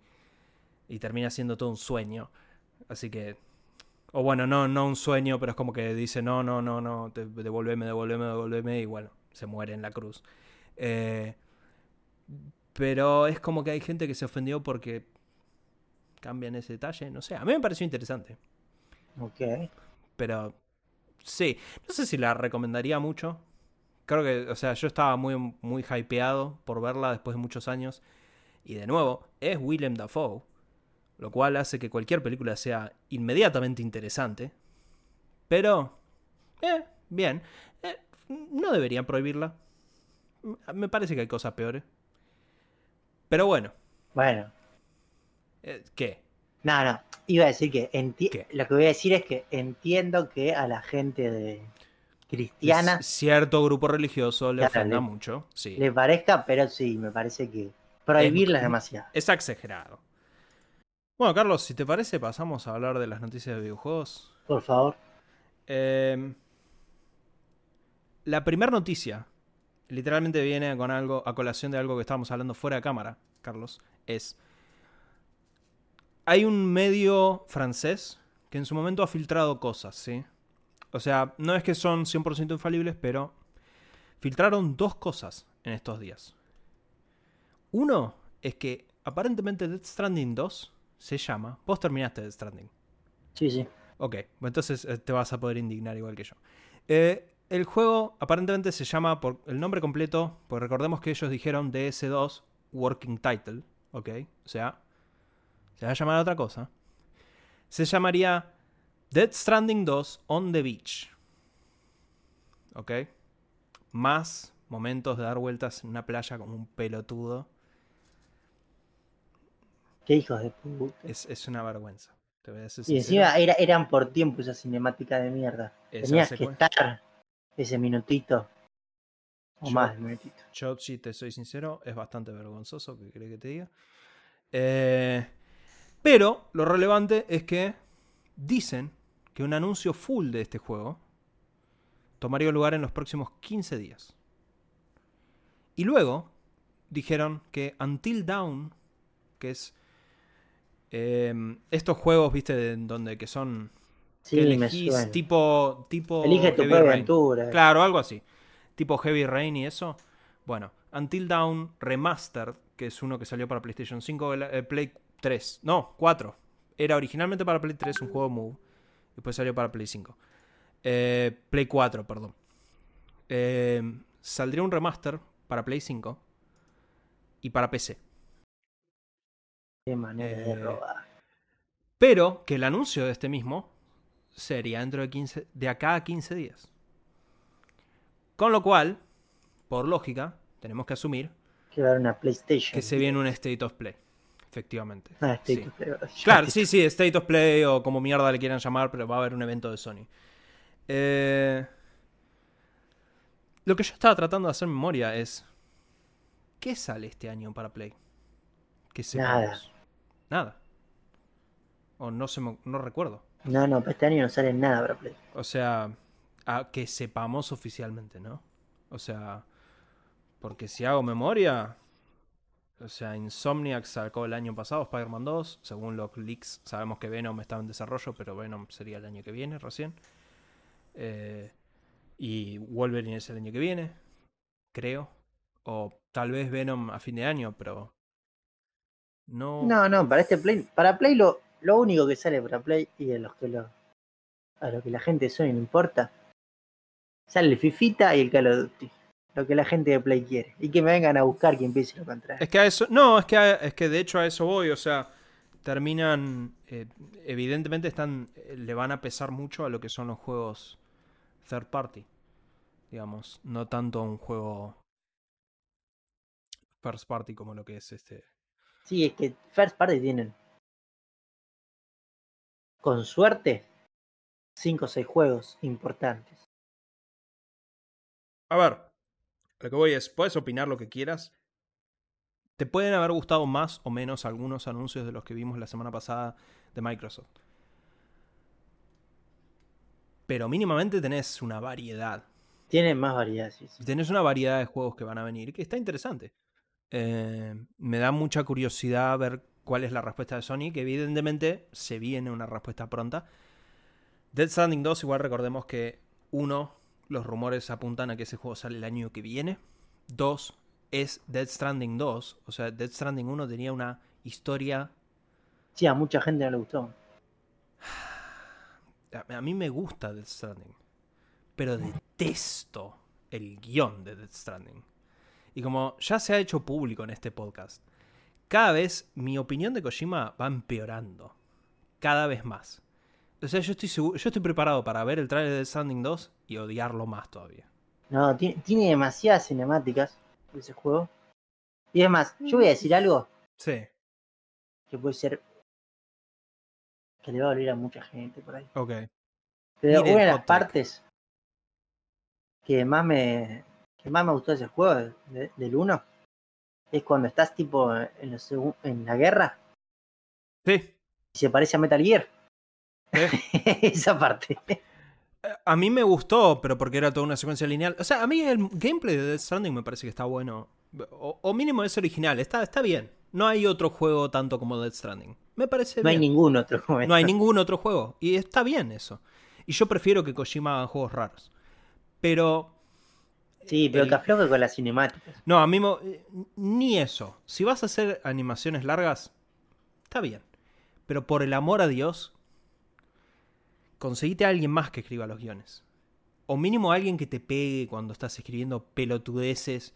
Y termina siendo todo un sueño. Así que o bueno, no, no un sueño, pero es como que dice, no, no, no, no, devolveme, devolveme, devolveme, y bueno, se muere en la cruz. Eh, pero es como que hay gente que se ofendió porque cambian ese detalle, no sé, a mí me pareció interesante.
Ok.
Pero sí, no sé si la recomendaría mucho. Creo que, o sea, yo estaba muy, muy hypeado por verla después de muchos años. Y de nuevo, es Willem Dafoe. Lo cual hace que cualquier película sea inmediatamente interesante. Pero, eh, bien. Eh, no deberían prohibirla. Me parece que hay cosas peores. Pero bueno,
Bueno.
eh, ¿qué?
No, no. Iba a decir que lo que voy a decir es que entiendo que a la gente de cristiana
cierto grupo religioso le
Claro,
ofenda
le-
mucho. Sí.
le parezca, pero sí, me parece que prohibirla es
Es-
demasiado.
Es exagerado. Bueno, Carlos, si te parece, pasamos a hablar de las noticias de videojuegos.
Por favor.
Eh, la primera noticia, literalmente viene con algo, a colación de algo que estábamos hablando fuera de cámara, Carlos, es. Hay un medio francés que en su momento ha filtrado cosas, ¿sí? O sea, no es que son 100% infalibles, pero filtraron dos cosas en estos días. Uno es que aparentemente Death Stranding 2 se llama. Vos terminaste Death Stranding.
Sí, sí.
Ok, entonces eh, te vas a poder indignar igual que yo. Eh, el juego aparentemente se llama por el nombre completo, pues recordemos que ellos dijeron DS2 Working Title, ok, o sea, se va a llamar otra cosa. Se llamaría Dead Stranding 2 on the Beach. Ok, más momentos de dar vueltas en una playa como un pelotudo.
Qué hijos de puta.
Es, es una vergüenza. Te voy a ser
Y
sincero.
encima era- eran por tiempo esa cinemática de mierda.
Esa
Tenías que estar ese minutito. O
Yo-
más de minutito.
Yo, si te soy sincero, es bastante vergonzoso, que cree que te diga. Eh, pero lo relevante es que dicen que un anuncio full de este juego tomaría lugar en los próximos 15 días. Y luego dijeron que Until Dawn, que es eh, estos juegos, viste, de- donde que son
Sí,
que elegís tipo tipo
Elige tu
Heavy
aventura.
Claro, algo así. Tipo Heavy Rain y eso. Bueno, Until Dawn Remastered, que es uno que salió para PlayStation 5, el- el Play 3. No, 4. Era originalmente para Play 3 un juego Move. Después salió para Play 5. Eh, Play 4, perdón. Eh, saldría un remaster para Play 5 y para PC.
Qué manera de
Eh,
robar.
Pero que el anuncio de este mismo sería dentro de 15, de acá a 15 días. Con lo cual, por lógica, tenemos que asumir
Que una PlayStation.
que se viene un State of Play. Efectivamente.
Ah, State
Sí.
of Play, ¿verdad?
Claro, sí, sí, State of Play o como mierda le quieran llamar, pero va a haber un evento de Sony. Eh, Lo que yo estaba tratando de hacer memoria es. ¿Qué sale este año para Play? Que
Nada.
Nada. O no, se me- no recuerdo.
No, no, para este año no sale nada para Play.
O sea, a que sepamos oficialmente, ¿no? O sea, porque si hago memoria, o sea, Insomniac sacó el año pasado Spider-Man 2, según los leaks sabemos que Venom estaba en desarrollo, pero Venom sería el año que viene recién. Eh, y Wolverine es el año que viene, creo. O tal vez Venom a fin de año, pero... No...
No, no, para este Play, para Play lo, único que sale para Play y a los que lo, a lo que la gente Sony no importa, sale el Fifita y el Call. Lo que la gente de Play quiere. Y que me vengan a buscar quien empiece lo contrario.
Es que a eso, no, es que, a- es que de hecho a eso voy, o sea, terminan, eh, evidentemente están, eh, le van a pesar mucho a lo que son los juegos third party, digamos, no tanto a un juego first party como lo que es este.
Sí, es que First Party tienen, con suerte, 5 o 6 juegos importantes.
A ver, lo que voy es, puedes opinar lo que quieras. Te pueden haber gustado más o menos algunos anuncios de los que vimos la semana pasada de Microsoft. Pero mínimamente tenés una variedad
Tienen más variedad, sí, sí.
tenés una variedad de juegos que van a venir que está interesante. Eh, me da mucha curiosidad ver cuál es la respuesta de Sony, que evidentemente se viene una respuesta pronta. Dead Stranding 2, igual recordemos que uno, los rumores apuntan a que ese juego sale el año que viene. Dos, es Dead Stranding 2. O sea, Dead Stranding 1 tenía una historia...
Sí, a mucha gente no le gustó.
A mí me gusta Dead Stranding, pero detesto el guion de Dead Stranding. Y como ya se ha hecho público en este podcast, cada vez mi opinión de Kojima va empeorando. Cada vez más. O sea, yo estoy, seguro, yo estoy preparado para ver el trailer de Dead Stranding 2 y odiarlo más todavía.
No, tiene, demasiadas cinemáticas ese juego. Y es más, yo voy a decir algo
Sí,
que puede ser que le va a doler a mucha gente por ahí.
ok.
Pero
Mire el
una de las
hot
partes que más me que más me gustó de ese juego de- de- del 1 es cuando estás tipo en, los en la guerra
Sí,
se parece a Metal Gear.
¿Eh?
Esa parte.
A mí me gustó, pero porque era toda una secuencia lineal. O sea, a mí el gameplay de Death Stranding me parece que está bueno. O, o mínimo es original, está, está bien. No hay otro juego tanto como Death Stranding. Me parece
No hay ningún otro juego.
No hay ningún otro juego. Y está bien eso. Y yo prefiero que Kojima haga juegos raros. Pero
Sí, pero
el-
que afloje con las cinemáticas.
No, a mí mo- eh, ni eso. Si vas a hacer animaciones largas, está bien. Pero por el amor a Dios, conseguite a alguien más que escriba los guiones. O mínimo alguien que te pegue cuando estás escribiendo pelotudeces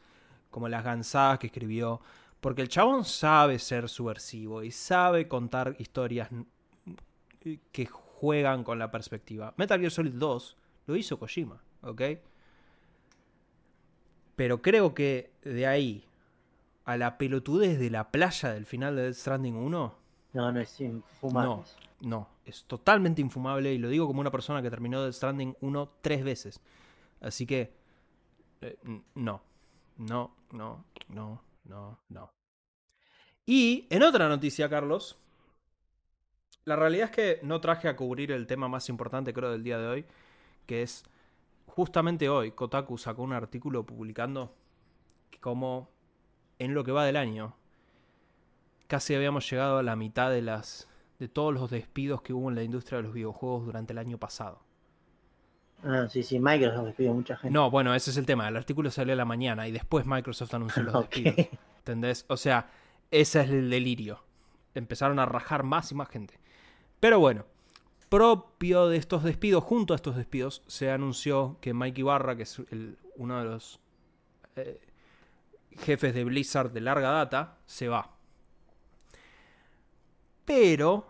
como las gansadas que escribió. Porque el chabón sabe ser subversivo y sabe contar historias que juegan con la perspectiva. Metal Gear Solid 2 lo hizo Kojima, ¿ok? Pero creo que de ahí a la pelotudez de la playa del final de Death Stranding 1,
No, no es infumable.
no, no, es totalmente infumable y lo digo como una persona que terminó Death Stranding 1 tres veces. Así que, eh, no, no, no, no, no, no. Y en otra noticia, Carlos, la realidad es que no traje a cubrir el tema más importante, creo, del día de hoy, que es justamente hoy Kotaku sacó un artículo publicando como en lo que va del año casi habíamos llegado a la mitad de las de todos los despidos que hubo en la industria de los videojuegos durante el año pasado.
Ah, sí, sí, Microsoft despidió mucha gente.
No, bueno, ese es el tema. El artículo salió a la mañana y después Microsoft anunció los despidos. ¿Entendés? O sea, ese es el delirio. Empezaron a rajar más y más gente. Pero bueno, propio de estos despidos, junto a estos despidos, se anunció que Mike Ibarra, que es el- uno de los eh, jefes de Blizzard de larga data, se va. Pero,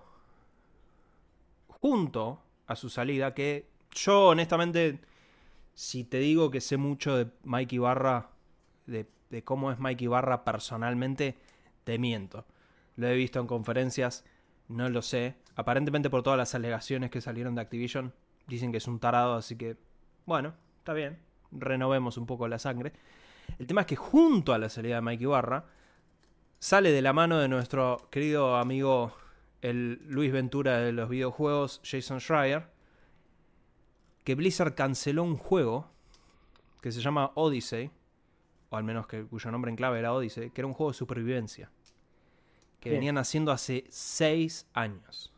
junto a su salida, que yo honestamente, si te digo que sé mucho de Mike Ibarra, de, cómo es Mike Ibarra personalmente, te miento. Lo he visto en conferencias, no lo sé. Aparentemente por todas las alegaciones que salieron de Activision, dicen que es un tarado, así que, bueno, está bien. Renovemos un poco la sangre. El tema es que junto a la salida de Mike Ibarra, sale de la mano de nuestro querido amigo el Luis Ventura de los videojuegos, Jason Schreier, que Blizzard canceló un juego que se llama Odyssey, o al menos que, cuyo nombre en clave era Odyssey, que era un juego de supervivencia, que
Bien.
venían haciendo hace seis años.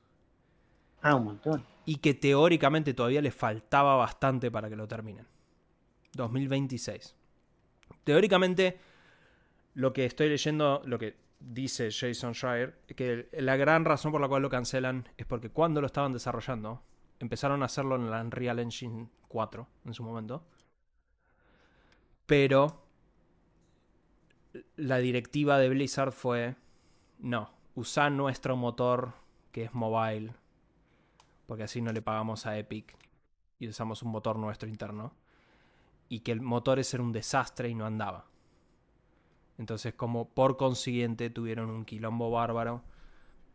Ah, un montón.
Y que teóricamente todavía le faltaba bastante para que lo terminen. 2026. Teóricamente, lo que estoy leyendo, lo que dice Jason Schreier, es que la gran razón por la cual lo cancelan es porque cuando lo estaban desarrollando, empezaron a hacerlo en la Unreal Engine 4 en su momento. Pero la directiva de Blizzard fue, no, usa nuestro motor que es mobile, porque así no le pagamos a Epic y usamos un motor nuestro interno. Y que el motor ese era un desastre y no andaba. Entonces, como por consiguiente tuvieron un quilombo bárbaro.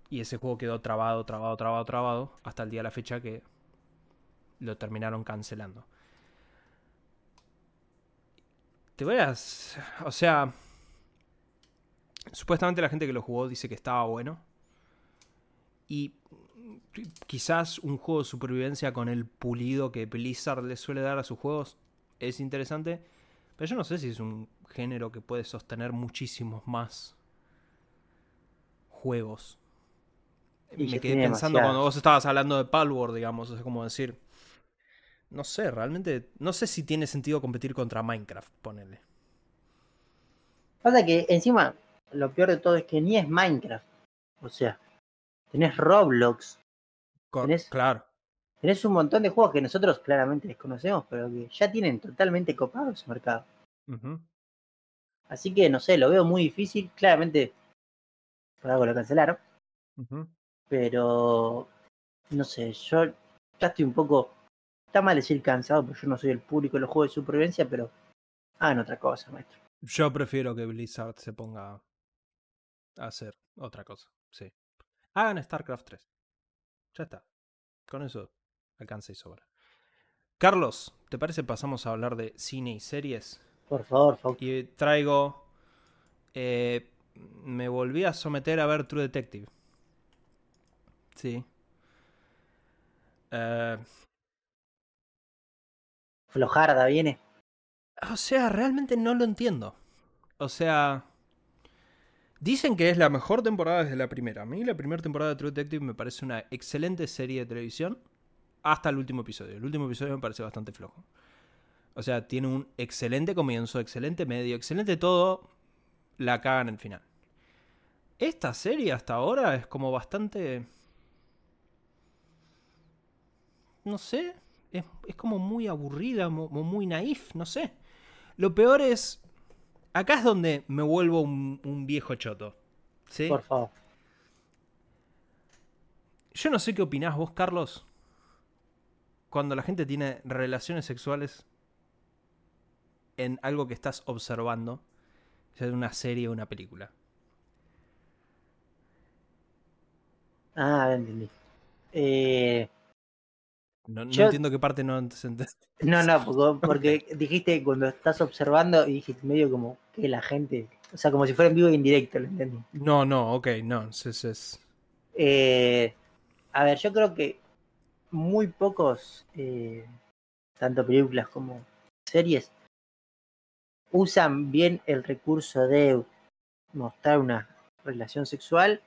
Y ese juego quedó trabado, trabado, trabado, trabado. Hasta el día de la fecha que lo terminaron cancelando. Te a... O sea... Supuestamente la gente que lo jugó dice que estaba bueno. Y quizás un juego de supervivencia con el pulido que Blizzard le suele dar a sus juegos es interesante. Pero yo no sé si es un género que puede sostener muchísimos más juegos.
Y
Me quedé pensando cuando vos estabas hablando de Palworld, digamos, es como decir... No sé, realmente... No sé si tiene sentido competir contra Minecraft, ponele.
Pasa que encima, lo peor de todo es que ni es Minecraft. O sea, tenés Roblox,
Co-
Tenés-
Claro.
Tenés un montón de juegos que nosotros claramente desconocemos, pero que ya tienen totalmente copado ese mercado. Así que no sé, lo veo muy difícil. Claramente, por algo lo cancelaron. Pero no sé, yo ya estoy un poco. Está mal decir cansado, porque yo no soy el público de los juegos de supervivencia, pero hagan otra cosa, maestro.
Yo prefiero que Blizzard se ponga a hacer otra cosa. Sí. Hagan StarCraft 3. Ya está. Con eso alcanza y sobra. Carlos, ¿te parece pasamos a hablar de cine y series?
Por favor, Fausto.
Y traigo... eh, me volví a someter a ver True Detective. Sí. Eh,
Flojarda viene.
o sea, realmente no lo entiendo. O sea, dicen que es la mejor temporada desde la primera. A mí la primera temporada de True Detective me parece una excelente serie de televisión hasta el último episodio. El último episodio me parece bastante flojo. O sea, tiene un excelente comienzo, excelente medio, excelente todo. La cagan en el final. Esta serie hasta ahora es como bastante... No sé. Es, es como muy aburrida, mu- mu- muy naif, no sé. Lo peor es... Acá es donde me vuelvo un, un viejo choto. ¿Sí?
Por favor.
Yo no sé qué opinás vos, Carlos, cuando la gente tiene relaciones sexuales en algo que estás observando, sea una serie o una película.
Ah, entendí. Eh,
No, no
Yo-
entiendo qué parte no se ent-
no, no, porque, dijiste cuando estás observando y dijiste medio como que la gente, o sea, como si fuera en vivo e indirecto, ¿lo entendí?
No, no, ok, no. Es- es-
Eh, a ver, yo creo que muy pocos, eh, tanto películas como series, usan bien el recurso de mostrar una relación sexual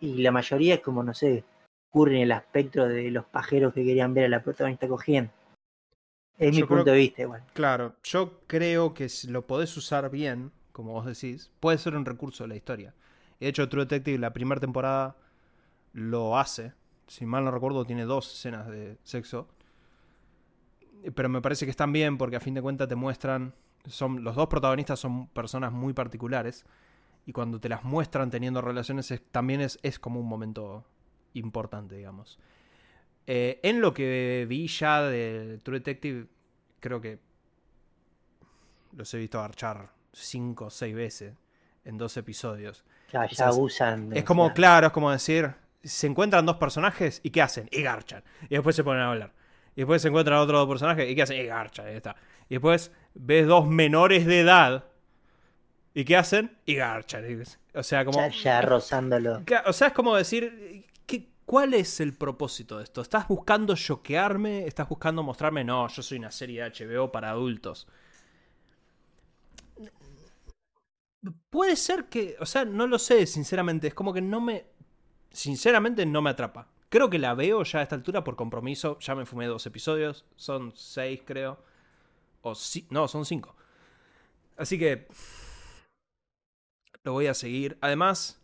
y la mayoría es como, no sé, ocurre en el aspecto de los pajeros que querían ver a la protagonista cogiendo. Es mi
creo
punto de vista igual.
Claro, yo creo que si lo podés usar bien, como vos decís, puede ser un recurso de la historia. De hecho, True Detective, la primera temporada, lo hace. Si mal no recuerdo, tiene dos escenas de sexo. Pero me parece que están bien porque a fin de cuentas te muestran. Son, los dos protagonistas son personas muy particulares. Y cuando te las muestran teniendo relaciones, es- también es, es como un momento importante, digamos. Eh, en lo que vi ya de True Detective, creo que los he visto archar cinco o seis veces en dos episodios.
Ya,
O
ya
sea,
abusan. de-
Es como, claro, es como decir, se encuentran dos personajes y ¿qué hacen? Y garchan. Y después se ponen a hablar. Y después se encuentran otros dos personajes y ¿qué hacen? Y garchan. Y está. Y después ves dos menores de edad. ¿Y qué hacen? Y garchan. Y- O sea, como...
ya, ya rozándolo.
O sea, es como decir, ¿qué, ¿cuál es el propósito de esto? ¿Estás buscando choquearme? ¿Estás buscando mostrarme? No, yo soy una serie de HBO para adultos. Puede ser que, o sea, no lo sé, sinceramente. Es como que no me... Sinceramente no me atrapa. Creo que la veo ya a esta altura por compromiso. Ya me fumé dos episodios. Son seis, creo. O sí, no, son cinco. Así que... Lo voy a seguir. Además,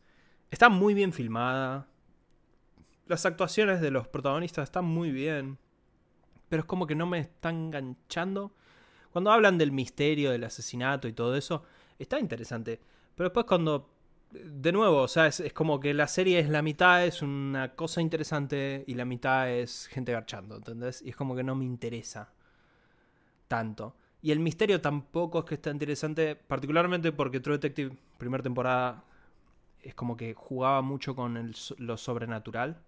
está muy bien filmada. Las actuaciones de los protagonistas están muy bien. Pero es como que no me están enganchando. Cuando hablan del misterio, del asesinato y todo eso, está interesante. Pero después cuando... De nuevo, o sea, es, como que la serie es la mitad es una cosa interesante y la mitad es gente garchando, ¿entendés? Y es como que no me interesa tanto. Y el misterio tampoco es que está interesante, particularmente porque True Detective, primera temporada, es como que jugaba mucho con lo sobrenatural.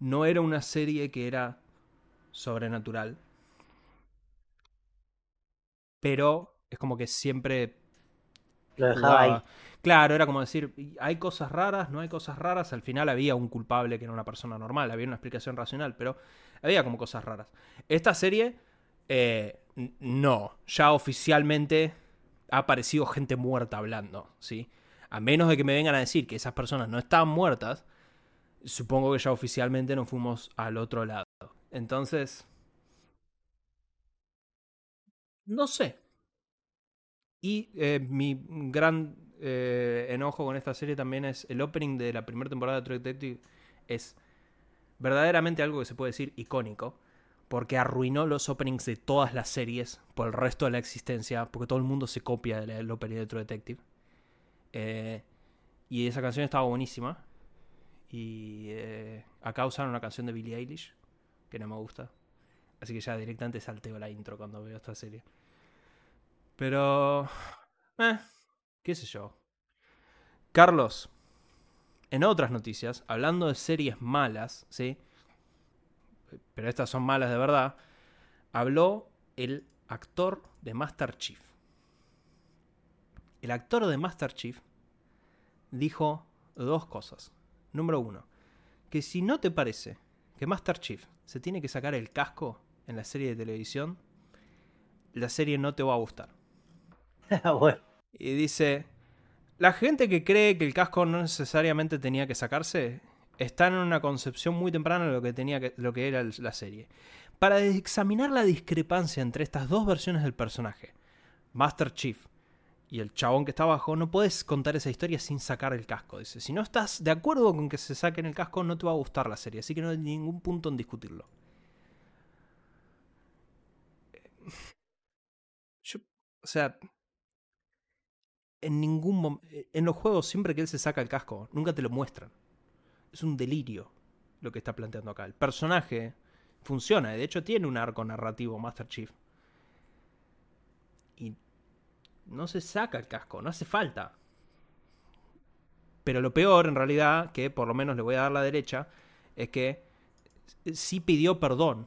No era una serie que era sobrenatural. Pero es como que siempre
Lo dejaba ahí.
Claro, era como decir, "Y hay cosas raras, no hay cosas raras. Al final había un culpable que era una persona normal, había una explicación racional, pero había como cosas raras. Esta serie, eh, no, ya oficialmente ha aparecido gente muerta hablando, ¿sí? A menos de que me vengan a decir que esas personas no estaban muertas, supongo que ya oficialmente nos fuimos al otro lado. Entonces, no sé. Y eh, mi gran eh, enojo con esta serie también es el opening de la primera temporada de True Detective. Es verdaderamente algo que se puede decir icónico. Porque arruinó los openings de todas las series por el resto de la existencia. Porque todo el mundo se copia del opening de True Detective. Eh, y esa canción estaba buenísima. Y eh, acá usaron una canción de Billie Eilish. Que no me gusta. Así que ya directamente salteo la intro cuando veo esta serie. Pero... Eh, qué sé yo. Carlos, en otras noticias, hablando de series malas, ¿sí? Pero estas son malas de verdad. Habló el actor de Master Chief. El actor de Master Chief dijo dos cosas. Número uno, que si no te parece que Master Chief se tiene que sacar el casco en la serie de televisión, la serie no te va a gustar.
bueno.
Y dice, la gente que cree que el casco no necesariamente tenía que sacarse está en una concepción muy temprana de lo que, tenía lo que era la serie. Para examinar la discrepancia entre estas dos versiones del personaje, Master Chief y el chabón que está abajo, no puedes contar esa historia sin sacar el casco. Dice, si no estás de acuerdo con que se saquen el casco, no te va a gustar la serie, así que no hay ningún punto en discutirlo. Yo, o sea, en ningún momento, en los juegos siempre que él se saca el casco, nunca te lo muestran. Es un delirio lo que está planteando acá. El personaje funciona, de hecho tiene un arco narrativo Master Chief. Y no se saca el casco, no hace falta. Pero lo peor, en realidad, que por lo menos le voy a dar la derecha, es que sí pidió perdón.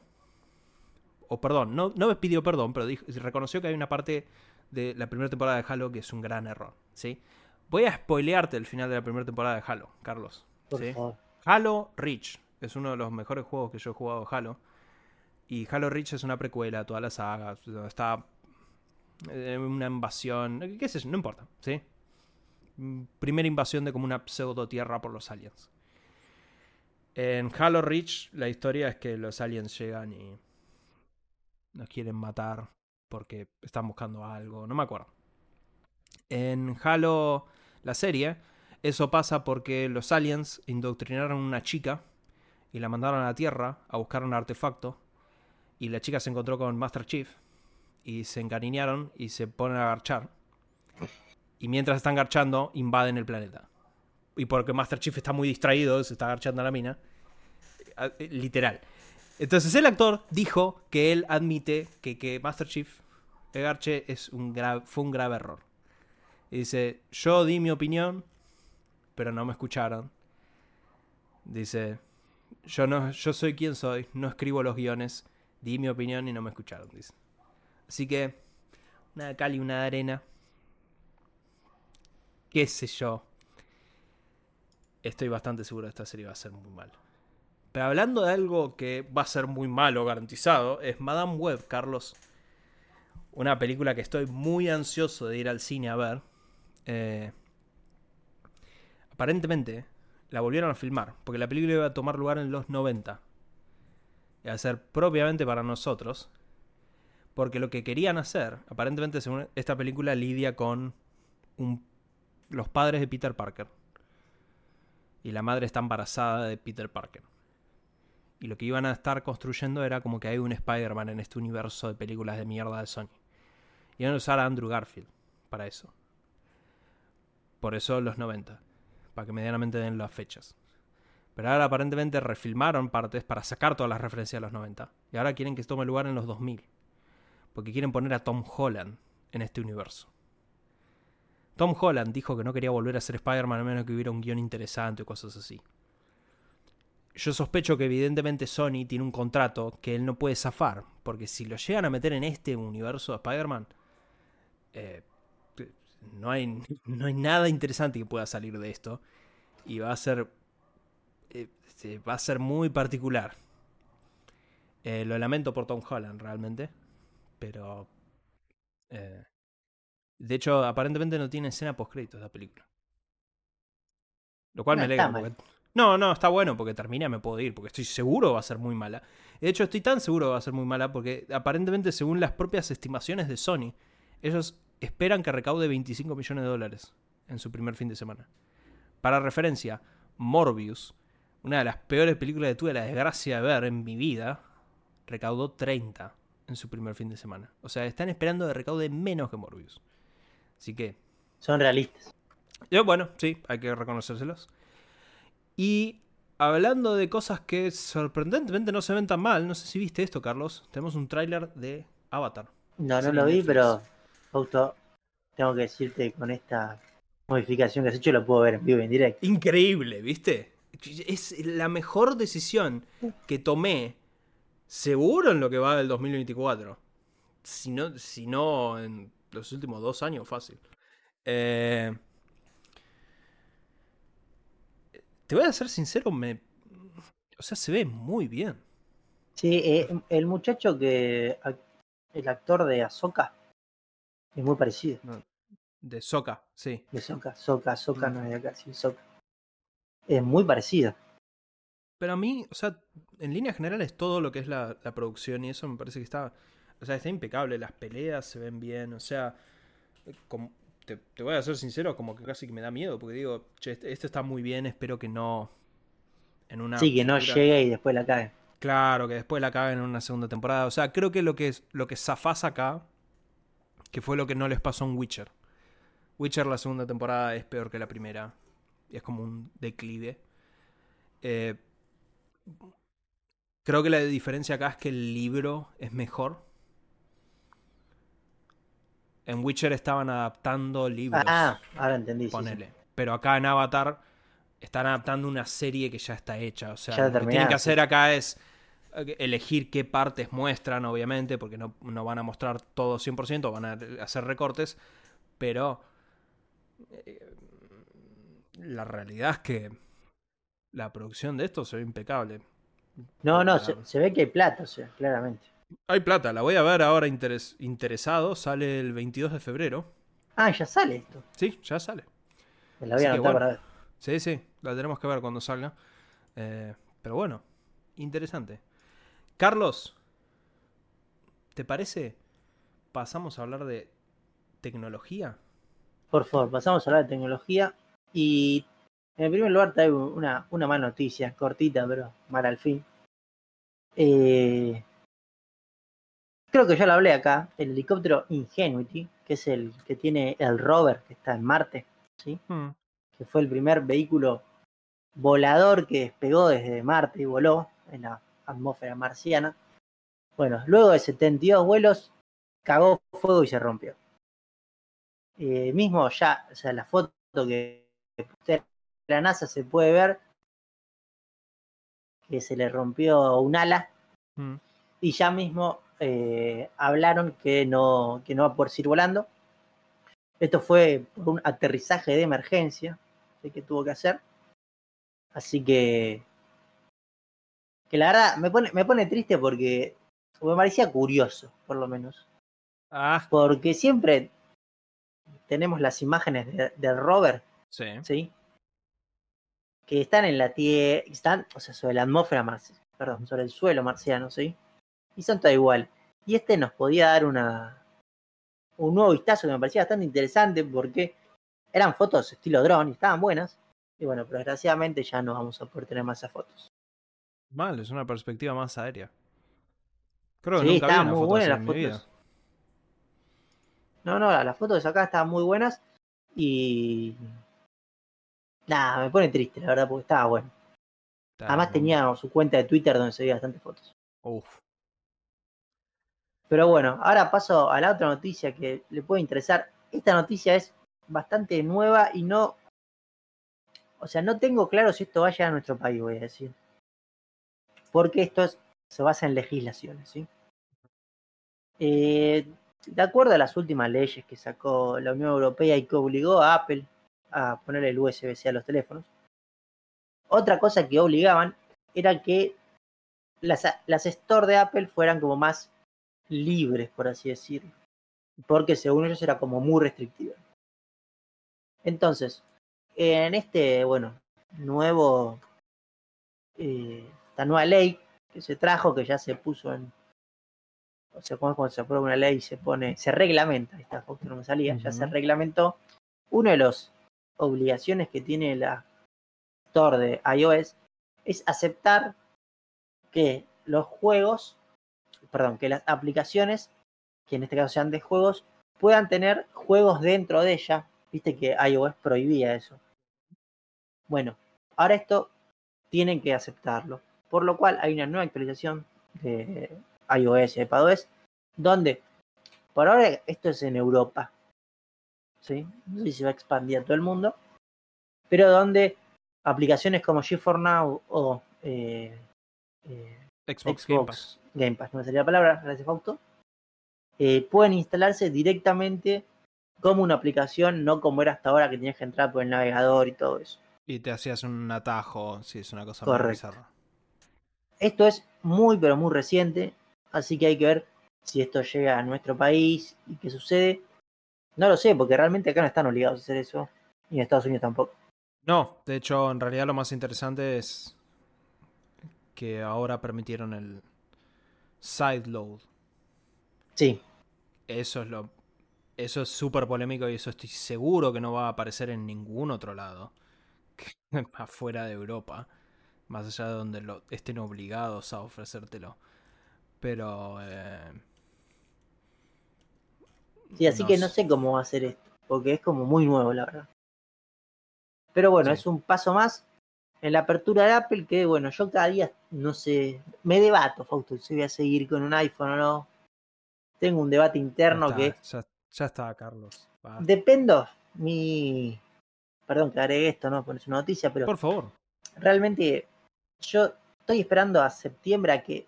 O perdón, no, no pidió perdón, pero dijo, reconoció que hay una parte de la primera temporada de Halo que es un gran error. ¿sí? Voy a spoilearte el final de la primera temporada de Halo, Carlos. Halo Reach es uno de los mejores juegos que yo he jugado Halo. Y Halo Reach es una precuela a toda la saga. Está una invasión, qué sé yo, no importa, ¿sí? Primera invasión de como una pseudo tierra por los aliens. En Halo Reach la historia es que los aliens llegan y nos quieren matar porque están buscando algo, no me acuerdo. En Halo, la serie, eso pasa porque los aliens indoctrinaron a una chica y la mandaron a la Tierra a buscar un artefacto y la chica se encontró con Master Chief y se encariñaron y se ponen a garchar. Y mientras están garchando, invaden el planeta. Y porque Master Chief está muy distraído, se está garchando a la mina. Eh, literal. Entonces el actor dijo que él admite que, que Master Chief garche es un fue un grave error. Y dice, yo di mi opinión, pero no me escucharon. Dice, yo, no, yo soy quien soy, no escribo los guiones, di mi opinión y no me escucharon. Dice. Así que, una de cal y una de arena. Qué sé yo. Estoy bastante seguro que esta serie va a ser muy mal. Pero hablando de algo que va a ser muy malo, garantizado, es Madame Web, Carlos. Una película que estoy muy ansioso de ir al cine a ver. Eh, aparentemente la volvieron a filmar, porque la película iba a tomar lugar en los 90. Iba a ser propiamente para nosotros. Porque lo que querían hacer, aparentemente según esta película lidia con los padres de Peter Parker. Y la madre está embarazada de Peter Parker. Y lo que iban a estar construyendo era como que hay un Spider-Man en este universo de películas de mierda de Sony. Iban a usar a Andrew Garfield para eso. Por eso los 90. Para que medianamente den las fechas. Pero ahora aparentemente refilmaron partes para sacar todas las referencias de los 90. Y ahora quieren que tome lugar en los 2000 porque quieren poner a Tom Holland en este universo. Tom Holland dijo que no quería volver a ser Spider-Man a menos que hubiera un guion interesante o cosas así. Yo sospecho que evidentemente Sony tiene un contrato que él no puede zafar, porque si lo llegan a meter en este universo de Spider-Man, eh, no, hay, no hay nada interesante que pueda salir de esto. Y va a ser. Eh, va a ser muy particular. Eh, lo lamento por Tom Holland, realmente. Pero. De hecho, aparentemente no tiene escena post-créditos la película. Lo cual me alegra. No, no, está bueno porque termina, me puedo ir, porque estoy seguro va a ser muy mala. De hecho, estoy tan seguro que va a ser muy mala porque aparentemente, según las propias estimaciones de Sony, ellos esperan que recaude 25 millones de dólares en su primer fin de semana. Para referencia, Morbius, una de las peores películas que tuve la desgracia de ver en mi vida, recaudó 30 en su primer fin de semana. O sea, están esperando de recaude menos que Morbius. Así que.
Son realistas.
Yo, bueno, sí, hay que reconocérselos. Y hablando de cosas que sorprendentemente no se ven tan mal, no sé si viste esto, Carlos. Tenemos un tráiler de Avatar.
No, no lo vi, pero justo tengo que decirte con esta modificación que has hecho lo puedo ver en vivo en directo.
Increíble, ¿viste? Es la mejor decisión que tomé seguro en lo que va del 2024. Si no, si no en los últimos dos años, fácil. Eh, te voy a ser sincero, me, sea, se ve muy bien.
Sí, eh, el muchacho que. El actor de Ahsoka es muy parecido.
de Soka, sí.
De Soka, Soka, Soka no es de acá, sí, Soka. Es muy parecido.
Pero a mí, o sea, en líneas generales todo lo que es la, producción y eso me parece que está. O sea, está impecable. Las peleas se ven bien. O sea, como, te, voy a ser sincero, como que casi que me da miedo. Porque digo, che, este, esto está muy bien, espero que no.
En una sí, que no llegue y después la cae.
Claro, que después la caen en una segunda temporada. O sea, creo que lo que, es, lo que zafás acá, que fue lo que no les pasó en Witcher. Witcher la segunda temporada es peor que la primera. Es como un declive. Eh, creo que la diferencia acá es que el libro es mejor. En Witcher estaban adaptando libros.
Ah, ahora entendí.
Ponele. Pero acá en Avatar están adaptando una serie que ya está hecha. O sea, lo que tienen que hacer acá es elegir qué partes muestran, obviamente, porque no, van a mostrar todo 100%, van a hacer recortes, pero eh, la realidad es que la producción de esto se ve impecable.
No, no, se, ve que hay plata, o sea, claramente.
Hay plata, la voy a ver ahora interesado, sale el 22 de febrero.
Ah, ya sale esto.
Sí, ya sale.
Me la voy a anotar para ver.
Sí, sí, la tenemos que ver cuando salga. Eh, pero bueno, interesante. Carlos, ¿te parece? Pasamos a hablar de tecnología.
Por favor, pasamos a hablar de tecnología. Y en primer lugar traigo una, una mala noticia, cortita, pero mal al fin. Eh, creo que ya lo hablé acá, el helicóptero Ingenuity, que es el que tiene el rover que está en Marte, ¿sí? Hmm. que fue el primer vehículo volador que despegó desde Marte y voló en la atmósfera marciana. Bueno, luego de 72 vuelos, cagó fuego y se rompió. Eh, mismo ya, o sea, la foto que de la NASA se puede ver que se le rompió un ala mm. y ya mismo eh, hablaron que no, que no va a poder seguir volando. Esto fue por un aterrizaje de emergencia que tuvo que hacer. Así que que la verdad me pone, me pone triste porque me parecía curioso, por lo menos. Ah. Porque siempre tenemos las imágenes del de rover. Sí. ¿sí? Que están en la Tierra, están, o sea, sobre la atmósfera marciana, perdón, sobre el suelo marciano, ¿sí? Y son todo igual. Y este nos podía dar una un nuevo vistazo que me parecía bastante interesante porque eran fotos estilo drone y estaban buenas. Y bueno, pero desgraciadamente ya no vamos a poder tener más esas fotos.
Mal, es una perspectiva más aérea. Creo que nunca vi muy buenas las fotos.
No, no, las fotos de acá estaban muy buenas y. Nada, me pone triste, la verdad, porque estaba bueno. Además tenía su cuenta de Twitter donde se veía bastantes fotos. Uf. Pero bueno, ahora paso a la otra noticia que le puede interesar. Esta noticia es bastante nueva y no. O sea, no tengo claro si esto vaya a nuestro país, voy a decir porque esto se basa en legislaciones. ¿sí? Eh, de acuerdo a las últimas leyes que sacó la Unión Europea y que obligó a Apple a poner el USB-C a los teléfonos, otra cosa que obligaban era que las, las stores de Apple fueran como más libres, por así decirlo, porque según ellos era como muy restrictiva. Entonces, en este, bueno, nuevo eh, esta nueva ley que se trajo, que ya se puso en. O sea, cuando se aprueba una ley se pone, se reglamenta, esta foto no me salía, ya se reglamentó. Una de las obligaciones que tiene la Store de iOS es aceptar que los juegos, perdón, que las aplicaciones, que en este caso sean de juegos, puedan tener juegos dentro de ella. Viste que iOS prohibía eso. Bueno, ahora esto tienen que aceptarlo por lo cual hay una nueva actualización de iOS y iPadOS, donde por ahora esto es en Europa, ¿sí? no sé si se va a expandir a todo el mundo, pero donde aplicaciones como G4 Now o eh, eh,
Xbox, Pass.
Game Pass, no me salía la palabra, gracias Fausto, eh, pueden instalarse directamente como una aplicación, no como era hasta ahora que tenías que entrar por el navegador y todo eso.
Y te hacías un atajo, si es una cosa muy bizarra.
Esto es muy, pero muy reciente, así que hay que ver si esto llega a nuestro país y qué sucede. No lo sé, porque realmente acá no están obligados a hacer eso, y en Estados Unidos tampoco.
No, de hecho, en realidad lo más interesante es que ahora permitieron el sideload.
Sí.
Eso es lo. Eso es súper polémico y eso estoy seguro que no va a aparecer en ningún otro lado. afuera de Europa. Más allá de donde lo, estén obligados a ofrecértelo. Pero. Eh,
sí, así que no sé cómo va a ser esto. Porque es como muy nuevo, la verdad. Pero bueno, es un paso más en la apertura de Apple que, bueno, yo cada día, no sé, me debato, Fausto, si voy a seguir con un iPhone o no. Tengo un debate interno que...
Ya, está, Carlos.
Dependo, mi... Perdón que agregué esto, ¿no? Pones una noticia, pero...
Por favor.
Realmente, yo estoy esperando a septiembre a que,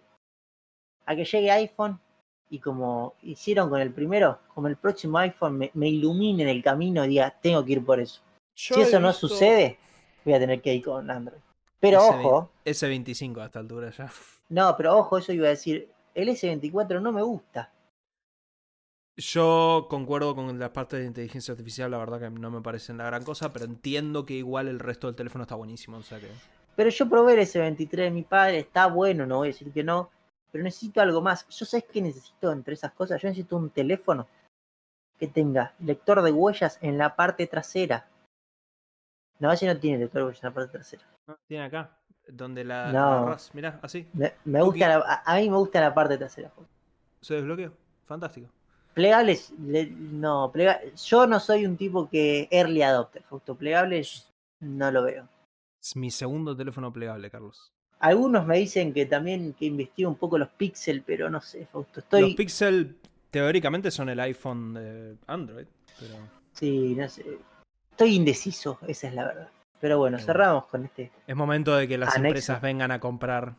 a que llegue iPhone y como hicieron con el primero, como el próximo iPhone me, me ilumine en el camino y diga, tengo que ir por eso si eso no sucede, voy a tener que ir con Android. Pero ojo.
S25 a esta altura ya.
No, pero ojo, eso iba a decir. El S24 no me gusta.
Yo concuerdo con las partes de inteligencia artificial, la verdad que no me parecen la gran cosa, pero entiendo que igual el resto del teléfono está buenísimo, o sea que...
Pero yo probé el S23 de mi padre, está bueno, no voy a decir que no, pero necesito algo más. Yo sé que necesito entre esas cosas, yo necesito un teléfono que tenga lector de huellas en la parte trasera. No, ese no tiene lector en la parte trasera.
No, tiene acá, donde la, no. mirá, así.
Me, gusta a, mí me gusta la parte trasera.
¿Se desbloqueó? Fantástico.
Plegables, no, yo no soy un tipo que early adopter, Fausto. Plegables no lo veo.
Es mi segundo teléfono plegable, Carlos.
Algunos me dicen que también que investigo un poco los Pixel, pero no sé, Fausto. Estoy...
Los Pixel teóricamente son el iPhone de Android, pero...
Sí, no sé estoy indeciso, esa es la verdad. Pero bueno, cerramos con este.
Es momento de que las empresas vengan a comprar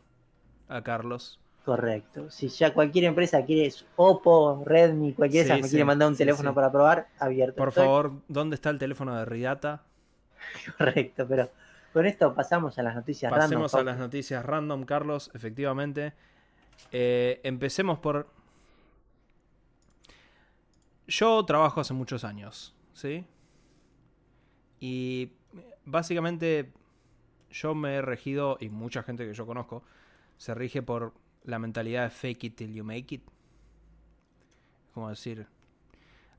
a Carlos.
Correcto. Si ya cualquier empresa quiere Oppo, Redmi, cualquiera de esas me quiere mandar un teléfono para probar, abierto.
Por favor, ¿dónde está el teléfono de Ridata?
Correcto, pero con esto pasamos a las noticias
random. Pasemos a las noticias random, Carlos, efectivamente. Eh, empecemos por. Yo trabajo hace muchos años, ¿sí? Y básicamente yo me he regido, y mucha gente que yo conozco, se rige por la mentalidad de fake it till you make it. Como decir,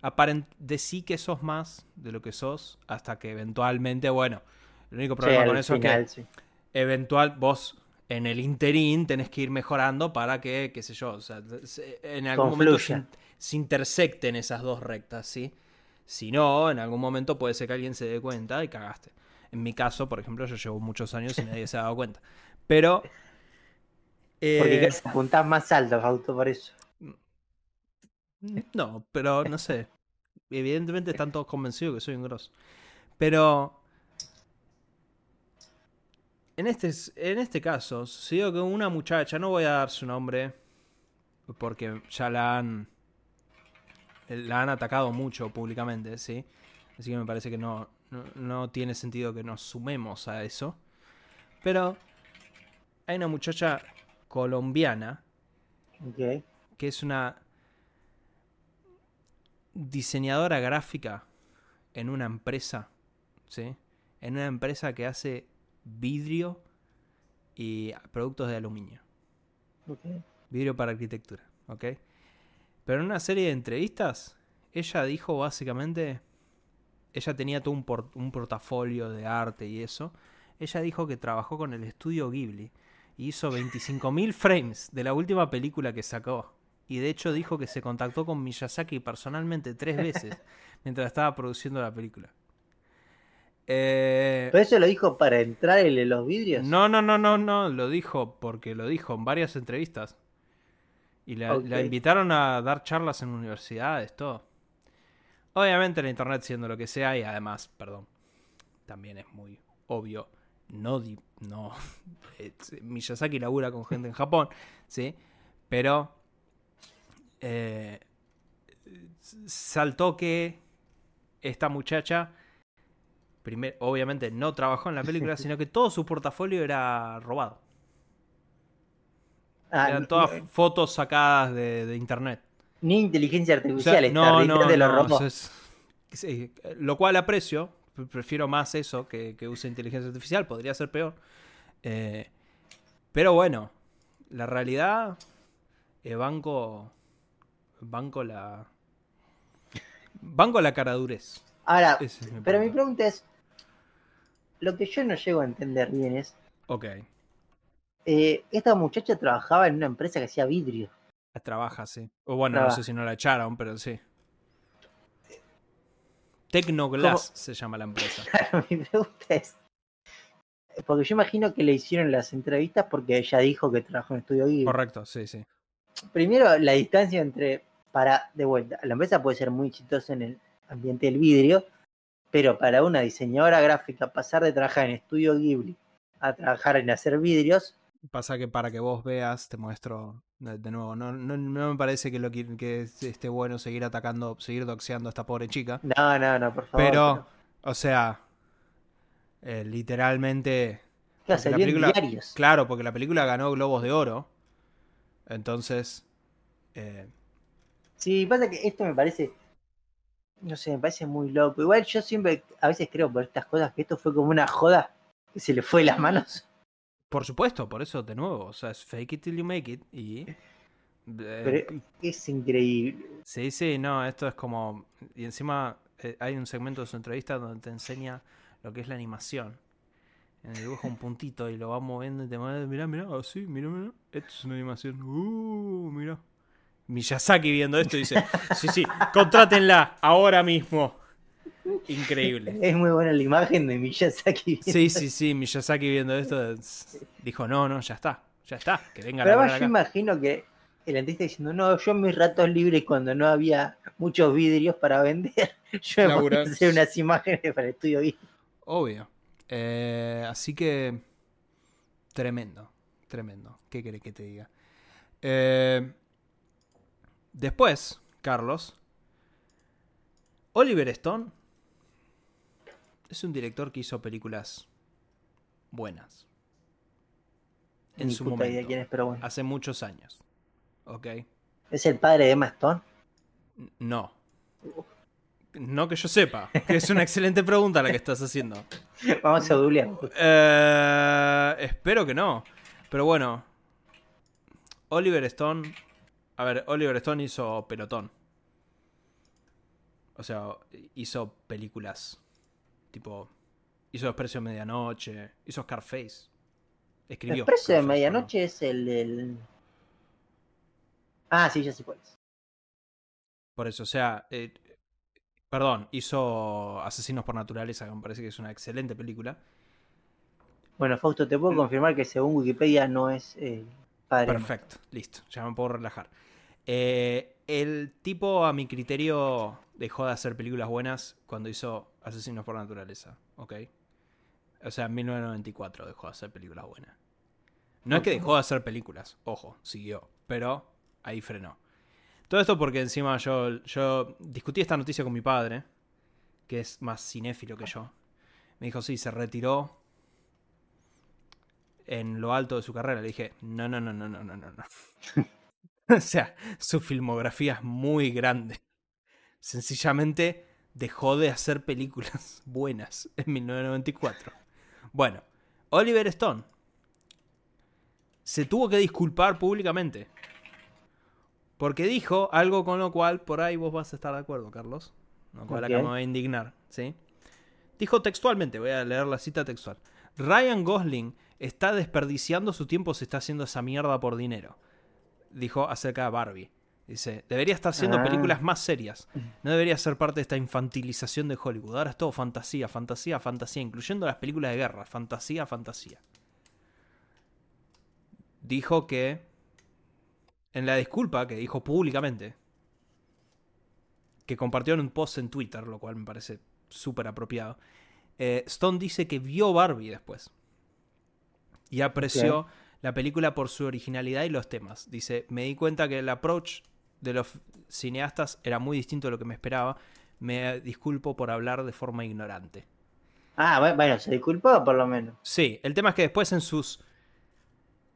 aparent sí que sos más de lo que sos hasta que eventualmente, bueno, el único problema con eso es que eventual vos en el interín tenés que ir mejorando para que, qué sé yo, o sea, en algún momento se, se, intersecten esas dos rectas, ¿sí? Si no, en algún momento puede ser que alguien se dé cuenta y cagaste. En mi caso, por ejemplo, yo llevo muchos años y nadie se ha dado cuenta. Pero.
Porque eh, apuntás más alto, auto, por eso.
No, pero no sé. Evidentemente están todos convencidos que soy un grosso. Pero. En este, en este caso, si digo que una muchacha, no voy a dar su nombre, porque ya la han la han atacado mucho públicamente, ¿sí? Así que me parece que no, no, tiene sentido que nos sumemos a eso. Pero hay una muchacha colombiana que es una diseñadora gráfica en una empresa, ¿sí? En una empresa que hace vidrio y productos de aluminio. Vidrio para arquitectura, ¿ok? Pero en una serie de entrevistas, ella dijo básicamente, ella tenía todo un, un portafolio de arte y eso. Ella dijo que trabajó con el estudio Ghibli y hizo 25.000 frames de la última película que sacó. Y de hecho dijo que se contactó con Miyazaki personalmente tres veces mientras estaba produciendo la película.
Eh, ¿Pero eso lo dijo para entrar en los vidrios?
No, no, no, no, no, lo dijo porque lo dijo en varias entrevistas. Y la, invitaron a dar charlas en universidades, todo. Obviamente la internet siendo lo que sea y además, perdón, también es muy obvio, no, no Miyazaki labura con gente en Japón, ¿sí? Pero eh, saltó que esta muchacha, obviamente no trabajó en la película, sino que todo su portafolio era robado.
Ah,
Eran todas fotos sacadas de, de internet.
ni inteligencia
O sea,
artificial, está
no, no,
de los robots.
es- sí, lo cual aprecio. pre- Prefiero más eso que, que use inteligencia artificial. Podría ser peor. Eh, pero bueno, la realidad. eh, banco. Banco la. Banco la caradurez.
Ahora,
Ese es mi
pero mi pregunta es, lo que yo no llego a entender bien es,
Ok.
Eh, esta muchacha trabajaba en una empresa que hacía vidrio.
Trabaja, sí. O bueno, no sé si no la echaron, pero sí. Tecnoglass se llama la empresa.
Claro, mi pregunta es, porque yo imagino que le hicieron las entrevistas porque ella dijo que trabajó en estudio Ghibli.
Correcto, sí, sí.
Primero, la distancia entre, para, de vuelta, la empresa puede ser muy exitosa en el ambiente del vidrio, pero para una diseñadora gráfica pasar de trabajar en estudio Ghibli a trabajar en hacer vidrios,
Pasa que para que vos veas, te muestro de, nuevo. No, no, no me parece que, lo, que, que esté bueno seguir atacando, seguir doxeando a esta pobre chica.
no, no, no, por favor.
Pero, o sea, eh, literalmente.
Claro,
porque la película-
diarios.
Claro, porque la película ganó Globos de Oro. Entonces, eh,
Sí, pasa que esto me parece, no sé, me parece muy loco. Igual yo siempre, a veces creo por estas cosas que esto fue como una joda que se le fue de las manos.
Por supuesto, por eso, de nuevo, o sea, es fake it till you make it. Y. eh,
Pero es increíble.
Sí, sí, no, esto es como... Y encima eh, hay un segmento de su entrevista donde te enseña lo que es la animación. En el dibujo un puntito y lo va moviendo y te mueve, mirá, mirá, así, mirá, mirá. Esto es una animación. Uh, mirá. Miyazaki viendo esto dice, sí, sí, contrátenla ahora mismo. Increíble.
Es muy buena la imagen de Miyazaki.
Sí, sí, sí, Miyazaki viendo esto es- dijo, no, no, ya está, ya está, que venga
Pero
la
además yo imagino que el artista diciendo, no, yo en mis ratos libres cuando no había muchos vidrios para vender, yo me a hacer unas imágenes para el estudio Ghibli.
Obvio. Eh, así que. Tremendo. Tremendo. ¿Qué querés que te diga? Eh, después, Carlos. Oliver Stone. Es un director que hizo películas buenas. En
Ni
su momento.
quién es, pero bueno.
Hace muchos años. ¿Ok?
¿Es el padre de Emma Stone?
No. No que yo sepa. Que es una excelente pregunta la que estás haciendo.
Vamos a googlear.
Eh, espero que no. Pero bueno. Oliver Stone. A ver, Oliver Stone hizo Pelotón. O sea, hizo películas. Tipo. Hizo Expreso de Medianoche. Hizo Scarface. Escribió.
El precio de medianoche es el del. Ah, sí, ya sé cuál es.
Por eso, o sea. eh, perdón, hizo Asesinos por Naturaleza, que me parece que es una excelente película.
Bueno, Fausto, te puedo confirmar que según Wikipedia no es eh, padre.
Perfecto, listo, ya me puedo relajar. Eh, el tipo, a mi criterio, dejó de hacer películas buenas cuando hizo Asesinos por Naturaleza, ¿ok? O sea, en 1994 dejó de hacer películas buenas. No es que dejó de hacer películas, ojo, siguió, pero ahí frenó. Todo esto porque encima yo, yo discutí esta noticia con mi padre, que es más cinéfilo que yo. Me dijo, sí, se retiró en lo alto de su carrera. Le dije, no, no, no, no, no, no. no. o sea, su filmografía es muy grande. Sencillamente dejó de hacer películas buenas en 1994. Bueno, Oliver Stone se tuvo que disculpar públicamente. Porque dijo algo con lo cual por ahí vos vas a estar de acuerdo, Carlos. Lo cual acá me va a indignar, ¿sí? Dijo textualmente, voy a leer la cita textual. Ryan Gosling está desperdiciando su tiempo, se está haciendo esa mierda por dinero. Dijo acerca de Barbie. Dice, debería estar haciendo
Ah.
películas más serias. No debería ser parte de esta infantilización de Hollywood. Ahora es todo fantasía, fantasía, fantasía, incluyendo las películas de guerra. Fantasía, fantasía. Dijo que, en la disculpa que dijo públicamente, que compartió en un post en Twitter, lo cual me parece súper apropiado, eh, Stone dice que vio Barbie después. Y apreció la película por su originalidad y los temas. Dice, me di cuenta que el approach de los cineastas era muy distinto de lo que me esperaba. Me disculpo por hablar de forma ignorante.
Ah, bu- bueno, se disculpó por lo menos.
Sí, el tema es que después en sus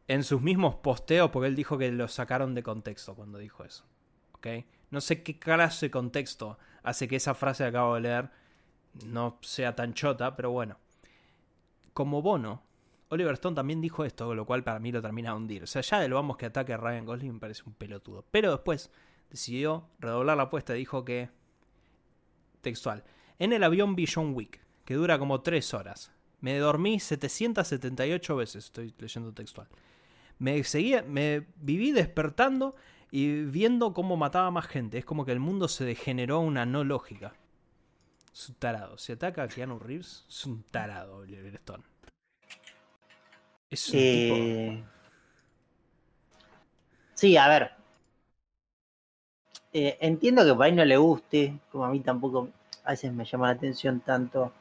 en sus mismos posteos, porque él dijo que lo sacaron de contexto cuando dijo eso. ¿Ok? No sé qué clase de contexto hace que esa frase que acabo de leer no sea tan chota, pero bueno. Como bono, Oliver Stone también dijo esto, lo cual para mí lo termina de hundir. O sea, ya de lo vamos que ataque a Ryan Gosling me parece un pelotudo. Pero después decidió redoblar la apuesta y dijo que. Textual. En el avión vi John Wick, que dura como 3 horas. Me dormí 778 veces, estoy leyendo textual. Me seguía, me viví despertando y viendo cómo mataba más gente. Es como que el mundo se degeneró una no lógica. Es un tarado. Si ataca a Keanu Reeves, es un tarado, Oliver Stone. Es un
Eh,
tipo.
Sí, a ver. Eh, entiendo que por ahí no le guste, como a mí tampoco a veces me llama la atención tanto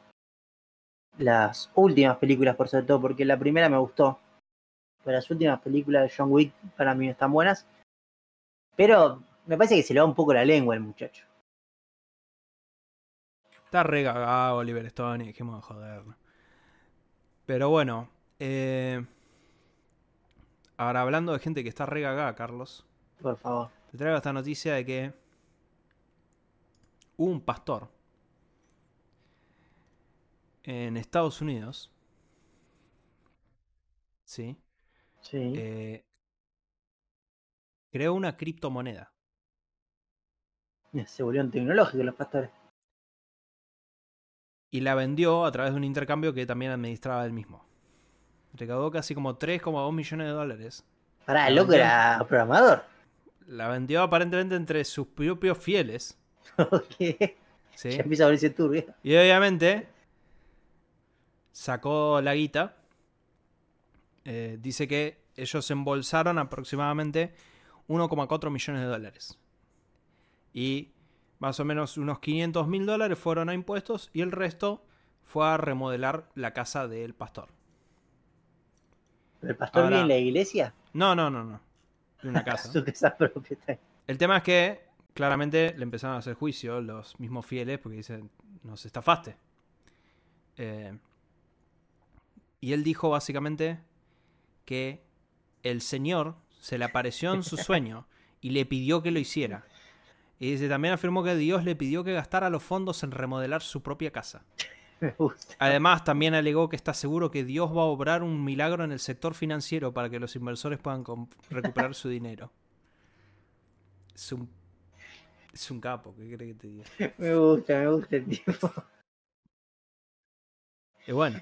las últimas películas, por sobre todo, porque la primera me gustó. Pero las últimas películas de John Wick para mí no están buenas. Pero me parece que se le va un poco la lengua al muchacho.
Está re cagado Oliver Stone y dejemos de joder. Pero bueno. Eh, Ahora hablando de gente que está re cagada, Carlos.
Por favor.
Te traigo esta noticia de que hubo un pastor en Estados Unidos. Sí.
Sí.
eh, creó una criptomoneda.
Se volvieron tecnológicos los pastores.
Y la vendió a través de un intercambio que también administraba él mismo. Recaudó casi como 3,2 millones de dólares.
Pará, el loco era programador.
La vendió aparentemente entre sus propios fieles.
Ok.
¿sí?
Ya empieza a volverse turbio.
Y obviamente sacó la guita. Eh, dice que ellos embolsaron aproximadamente 1,4 millones de dólares. Y más o menos unos 500 mil dólares fueron a impuestos y el resto fue a remodelar la casa del pastor.
¿Pero el pastor
Ahora-
vive en la iglesia?
No, no, no, no. De una casa.
Su casa propia.
El tema es que claramente le empezaron a hacer juicio los mismos fieles porque dicen, nos estafaste. Eh, y él dijo básicamente que el Señor se le apareció en su sueño y le pidió que lo hiciera. Y dice, también afirmó que Dios le pidió que gastara los fondos en remodelar su propia casa.
Me gusta.
Además, también alegó que está seguro que Dios va a obrar un milagro en el sector financiero para que los inversores puedan recuperar su dinero. Es un, es un capo, ¿qué crees que te diga?
Me gusta, me gusta el tipo.
Y bueno.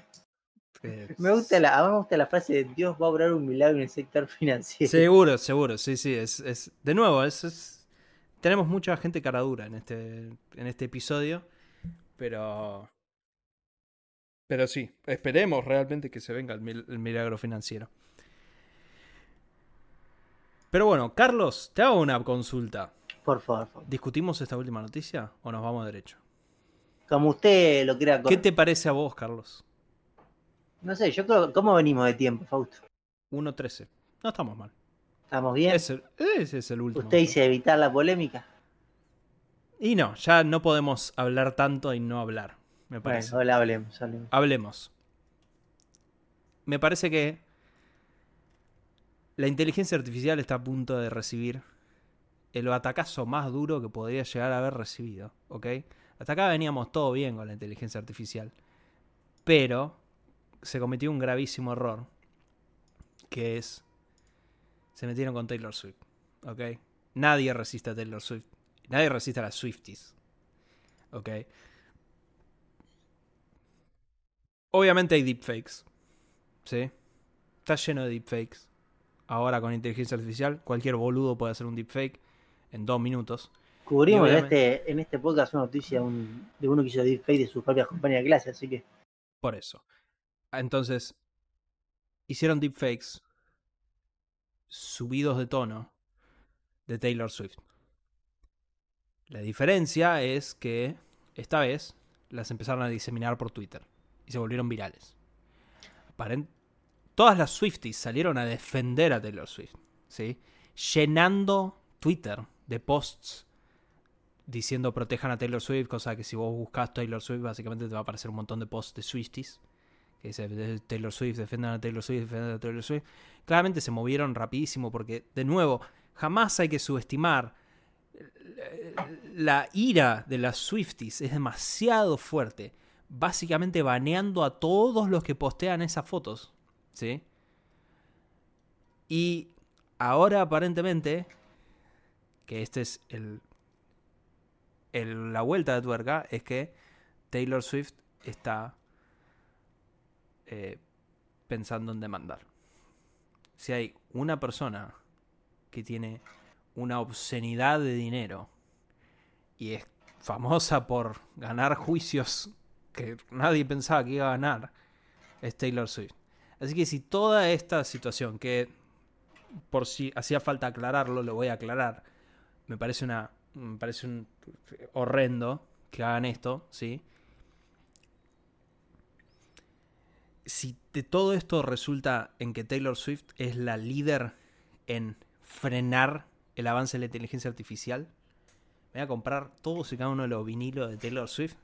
Me gusta la, me gusta la frase de Dios va a obrar un milagro en el sector financiero.
Seguro, seguro, sí, sí. Es, es, de nuevo, es, es- tenemos mucha gente cara dura en este, en este episodio. Pero. Pero sí, esperemos realmente que se venga el, mil- el milagro financiero. Pero bueno, Carlos, te hago una consulta.
Por favor, por favor.
¿Discutimos esta última noticia o nos vamos derecho?
Como usted lo crea.
¿Qué te parece a vos, Carlos?
No sé, yo creo. ¿Cómo venimos de tiempo, Fausto?
1.13. No estamos mal.
¿Estamos bien?
Ese, ese es el último.
Usted dice evitar la polémica.
Y no, ya no podemos hablar tanto y no hablar, me parece.
Bueno, hola, hablemos, hablemos.
Hablemos. Me parece que la inteligencia artificial está a punto de recibir el batacazo más duro que podría llegar a haber recibido, ¿ok? Hasta acá veníamos todo bien con la inteligencia artificial, pero se cometió un gravísimo error, que es, se metieron con Taylor Swift, ¿ok? Nadie resiste a Taylor Swift, nadie resiste a las Swifties, ¿ok? Obviamente hay deepfakes, ¿sí? Está lleno de deepfakes. Ahora con inteligencia artificial, cualquier boludo puede hacer un deepfake en dos minutos.
Cubrimos
obviamente-
este, en este podcast una noticia de un- de uno que hizo deepfake de sus propias compañías de clase, así que.
Por eso. Entonces, hicieron deepfakes subidos de tono de Taylor Swift. La diferencia es que esta vez las empezaron a diseminar por Twitter se volvieron virales. Todas las Swifties salieron a defender a Taylor Swift, ¿sí? Llenando Twitter de posts diciendo protejan a Taylor Swift, cosa que si vos buscas Taylor Swift básicamente te va a aparecer un montón de posts de Swifties que dice Taylor Swift, defendan a Taylor Swift, defendan a Taylor Swift. Claramente se movieron rapidísimo porque, de nuevo, jamás hay que subestimar la ira de las Swifties es demasiado fuerte. Básicamente baneando a todos los que postean esas fotos. ¿Sí? Y ahora aparentemente, que este es el, la vuelta de tuerca, es que Taylor Swift está eh, pensando en demandar. Si hay una persona que tiene una obscenidad de dinero y es famosa por ganar juicios que nadie pensaba que iba a ganar, es Taylor Swift. Así que si toda esta situación, que por si hacía falta aclararlo, lo voy a aclarar, me parece una. Me parece un horrendo que hagan esto, ¿sí? Si de todo esto resulta en que Taylor Swift es la líder en frenar el avance de la inteligencia artificial, voy a comprar todos y cada uno de los vinilos de Taylor Swift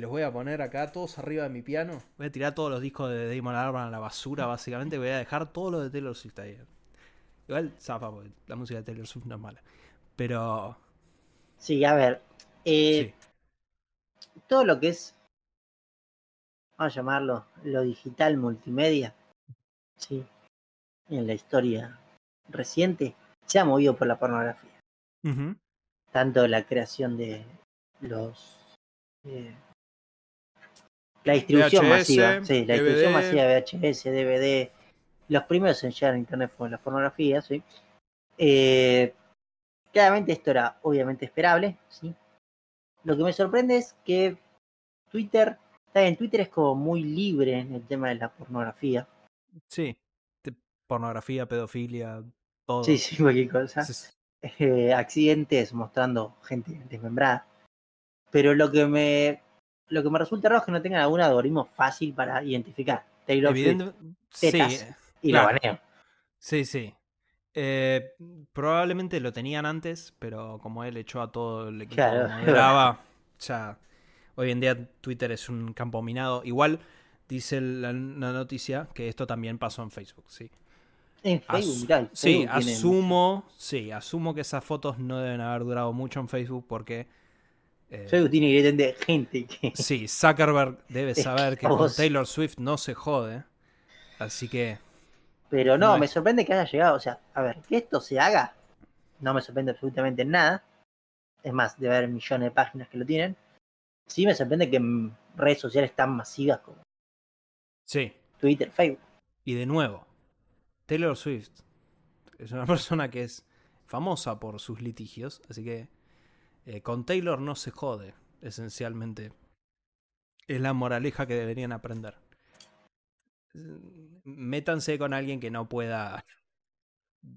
los voy a poner acá todos arriba de mi piano. Voy a tirar todos los discos de Damon Albarn a la basura, básicamente. Voy a dejar todo lo de Taylor Swift ahí. Igual, zafa, porque la música de Taylor Swift no es mala. Pero.
Sí, a ver. Eh, todo lo que es. Vamos a llamarlo lo digital multimedia. Sí. En la historia reciente se ha movido por la pornografía. Tanto la creación de los. Eh, la distribución masiva, sí, la distribución masiva de VHS, DVD, los primeros en llegar a internet fueron las pornografías, ¿sí? Eh, claramente esto era obviamente esperable, ¿sí? Lo que me sorprende es que Twitter, está bien, Twitter es como muy libre en el tema de la pornografía.
Sí, pornografía, pedofilia, todo.
Sí, sí, cualquier cosa. Eh, accidentes mostrando gente desmembrada. Pero lo que me lo que me resulta raro es que no tengan algún algoritmo fácil para identificar. Taylor Swift, sí, y lo baneo.
Sí, sí. Eh, probablemente lo tenían antes, pero como él echó a todo el equipo claro. moderaba, ya hoy en día Twitter es un campo minado. Igual dice la, noticia que esto también pasó en Facebook, sí.
En Facebook,
Sí, asumo, sí, asumo que esas fotos no deben haber durado mucho en Facebook porque
eh, Facebook tiene de gente que.
Sí, Zuckerberg debe saber que con Taylor Swift no se jode. Así que
pero no, me sorprende que haya llegado. O sea, a ver, que esto se haga, no me sorprende absolutamente nada. Es más, debe haber millones de páginas que lo tienen. Sí me sorprende que en redes sociales tan masivas como
sí.
Twitter, Facebook.
Y de nuevo, Taylor Swift es una persona que es famosa por sus litigios, así que eh, con Taylor no se jode, esencialmente. Es la moraleja que deberían aprender métanse con alguien que no pueda.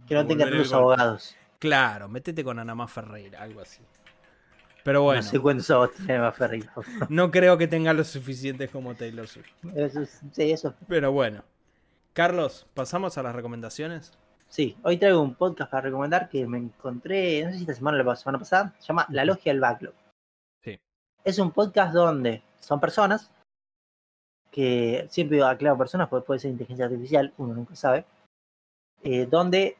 Que no tenga los abogados.
Claro, métete con Anamá Ferreira, algo así. Pero bueno.
No sé cuántos abogados tiene Anamá Ferreira.
no creo que tenga los suficientes como Taylor Swift.
Eso, sí, eso.
Pero bueno. Carlos, ¿pasamos a las recomendaciones?
Sí, hoy traigo un podcast para recomendar que me encontré, no sé si esta semana o la semana pasada, se llama La Logia del Backlog.
Sí.
Es un podcast donde son personas que siempre aclaro personas, porque puede ser inteligencia artificial, uno nunca sabe, eh, donde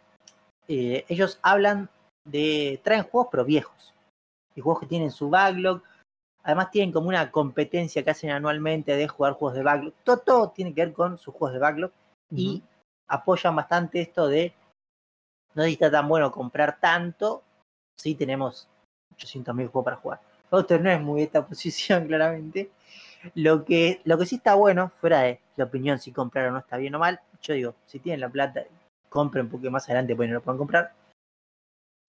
eh, ellos hablan de, traen juegos pero viejos, y juegos que tienen su backlog, además tienen como una competencia que hacen anualmente de jugar juegos de backlog, todo, tiene que ver con sus juegos de backlog, y apoyan bastante esto de, no necesita tan bueno comprar tanto, si tenemos 800.000 juegos para jugar. Otro no es muy esta posición, claramente. Lo que, lo que sí está bueno, fuera de la opinión si comprar o no está bien o mal, yo digo, si tienen la plata, compren porque más adelante pueden, no lo pueden comprar.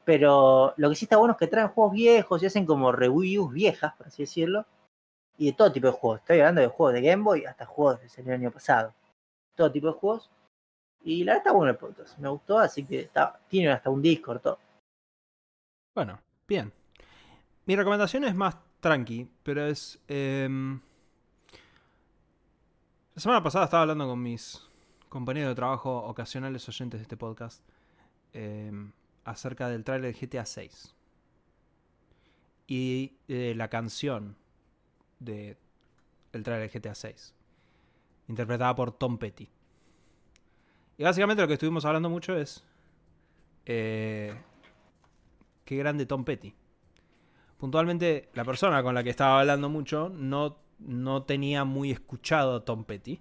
Pero lo que sí está bueno es que traen juegos viejos y hacen como reviews viejas, por así decirlo. Y de todo tipo de juegos. Estoy hablando de juegos de Game Boy hasta juegos del año pasado. Todo tipo de juegos. Y la verdad está bueno el podcast. Me gustó, así que tiene hasta un Discord, todo.
Bueno, bien. Mi recomendación es más tranqui, pero es... Em, la semana pasada estaba hablando con mis compañeros de trabajo ocasionales oyentes de este podcast em, acerca del trailer de GTA 6 y la canción de el trailer de GTA 6. interpretada por Tom Petty. Y básicamente lo que estuvimos hablando mucho es. Eh, qué grande Tom Petty. Puntualmente, la persona con la que estaba hablando mucho no, no tenía muy escuchado a Tom Petty.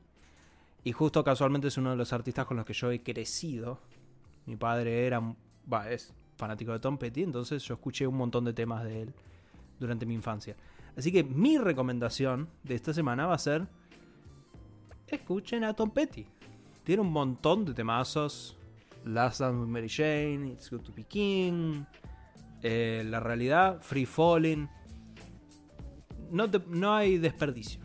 Y justo casualmente es uno de los artistas con los que yo he crecido. Mi padre era. Es fanático de Tom Petty, entonces yo escuché un montón de temas de él durante mi infancia. Así que mi recomendación de esta semana va a ser. Escuchen a Tom Petty. Tiene un montón de temazos. Last Dance with Mary Jane, It's Good to Be King. eh, la realidad, Free Falling. No, te- no hay desperdicio.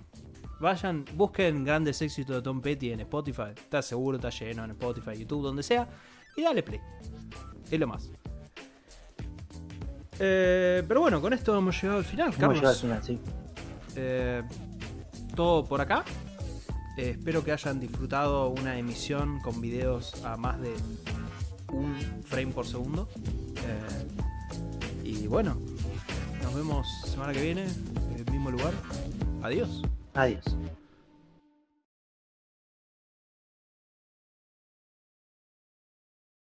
Vayan, busquen grandes éxitos de Tom Petty en Spotify. Está seguro, está lleno en Spotify, YouTube, donde sea. Y dale play. Es lo más. Eh, pero bueno, con esto hemos llegado al final,
Hemos
Carlos.
llegado al final, sí.
Eh, todo por acá. Eh, espero que hayan disfrutado una emisión con videos a más de un frame por segundo. Eh, y bueno, nos vemos semana que viene, en el mismo lugar. Adiós.
Adiós.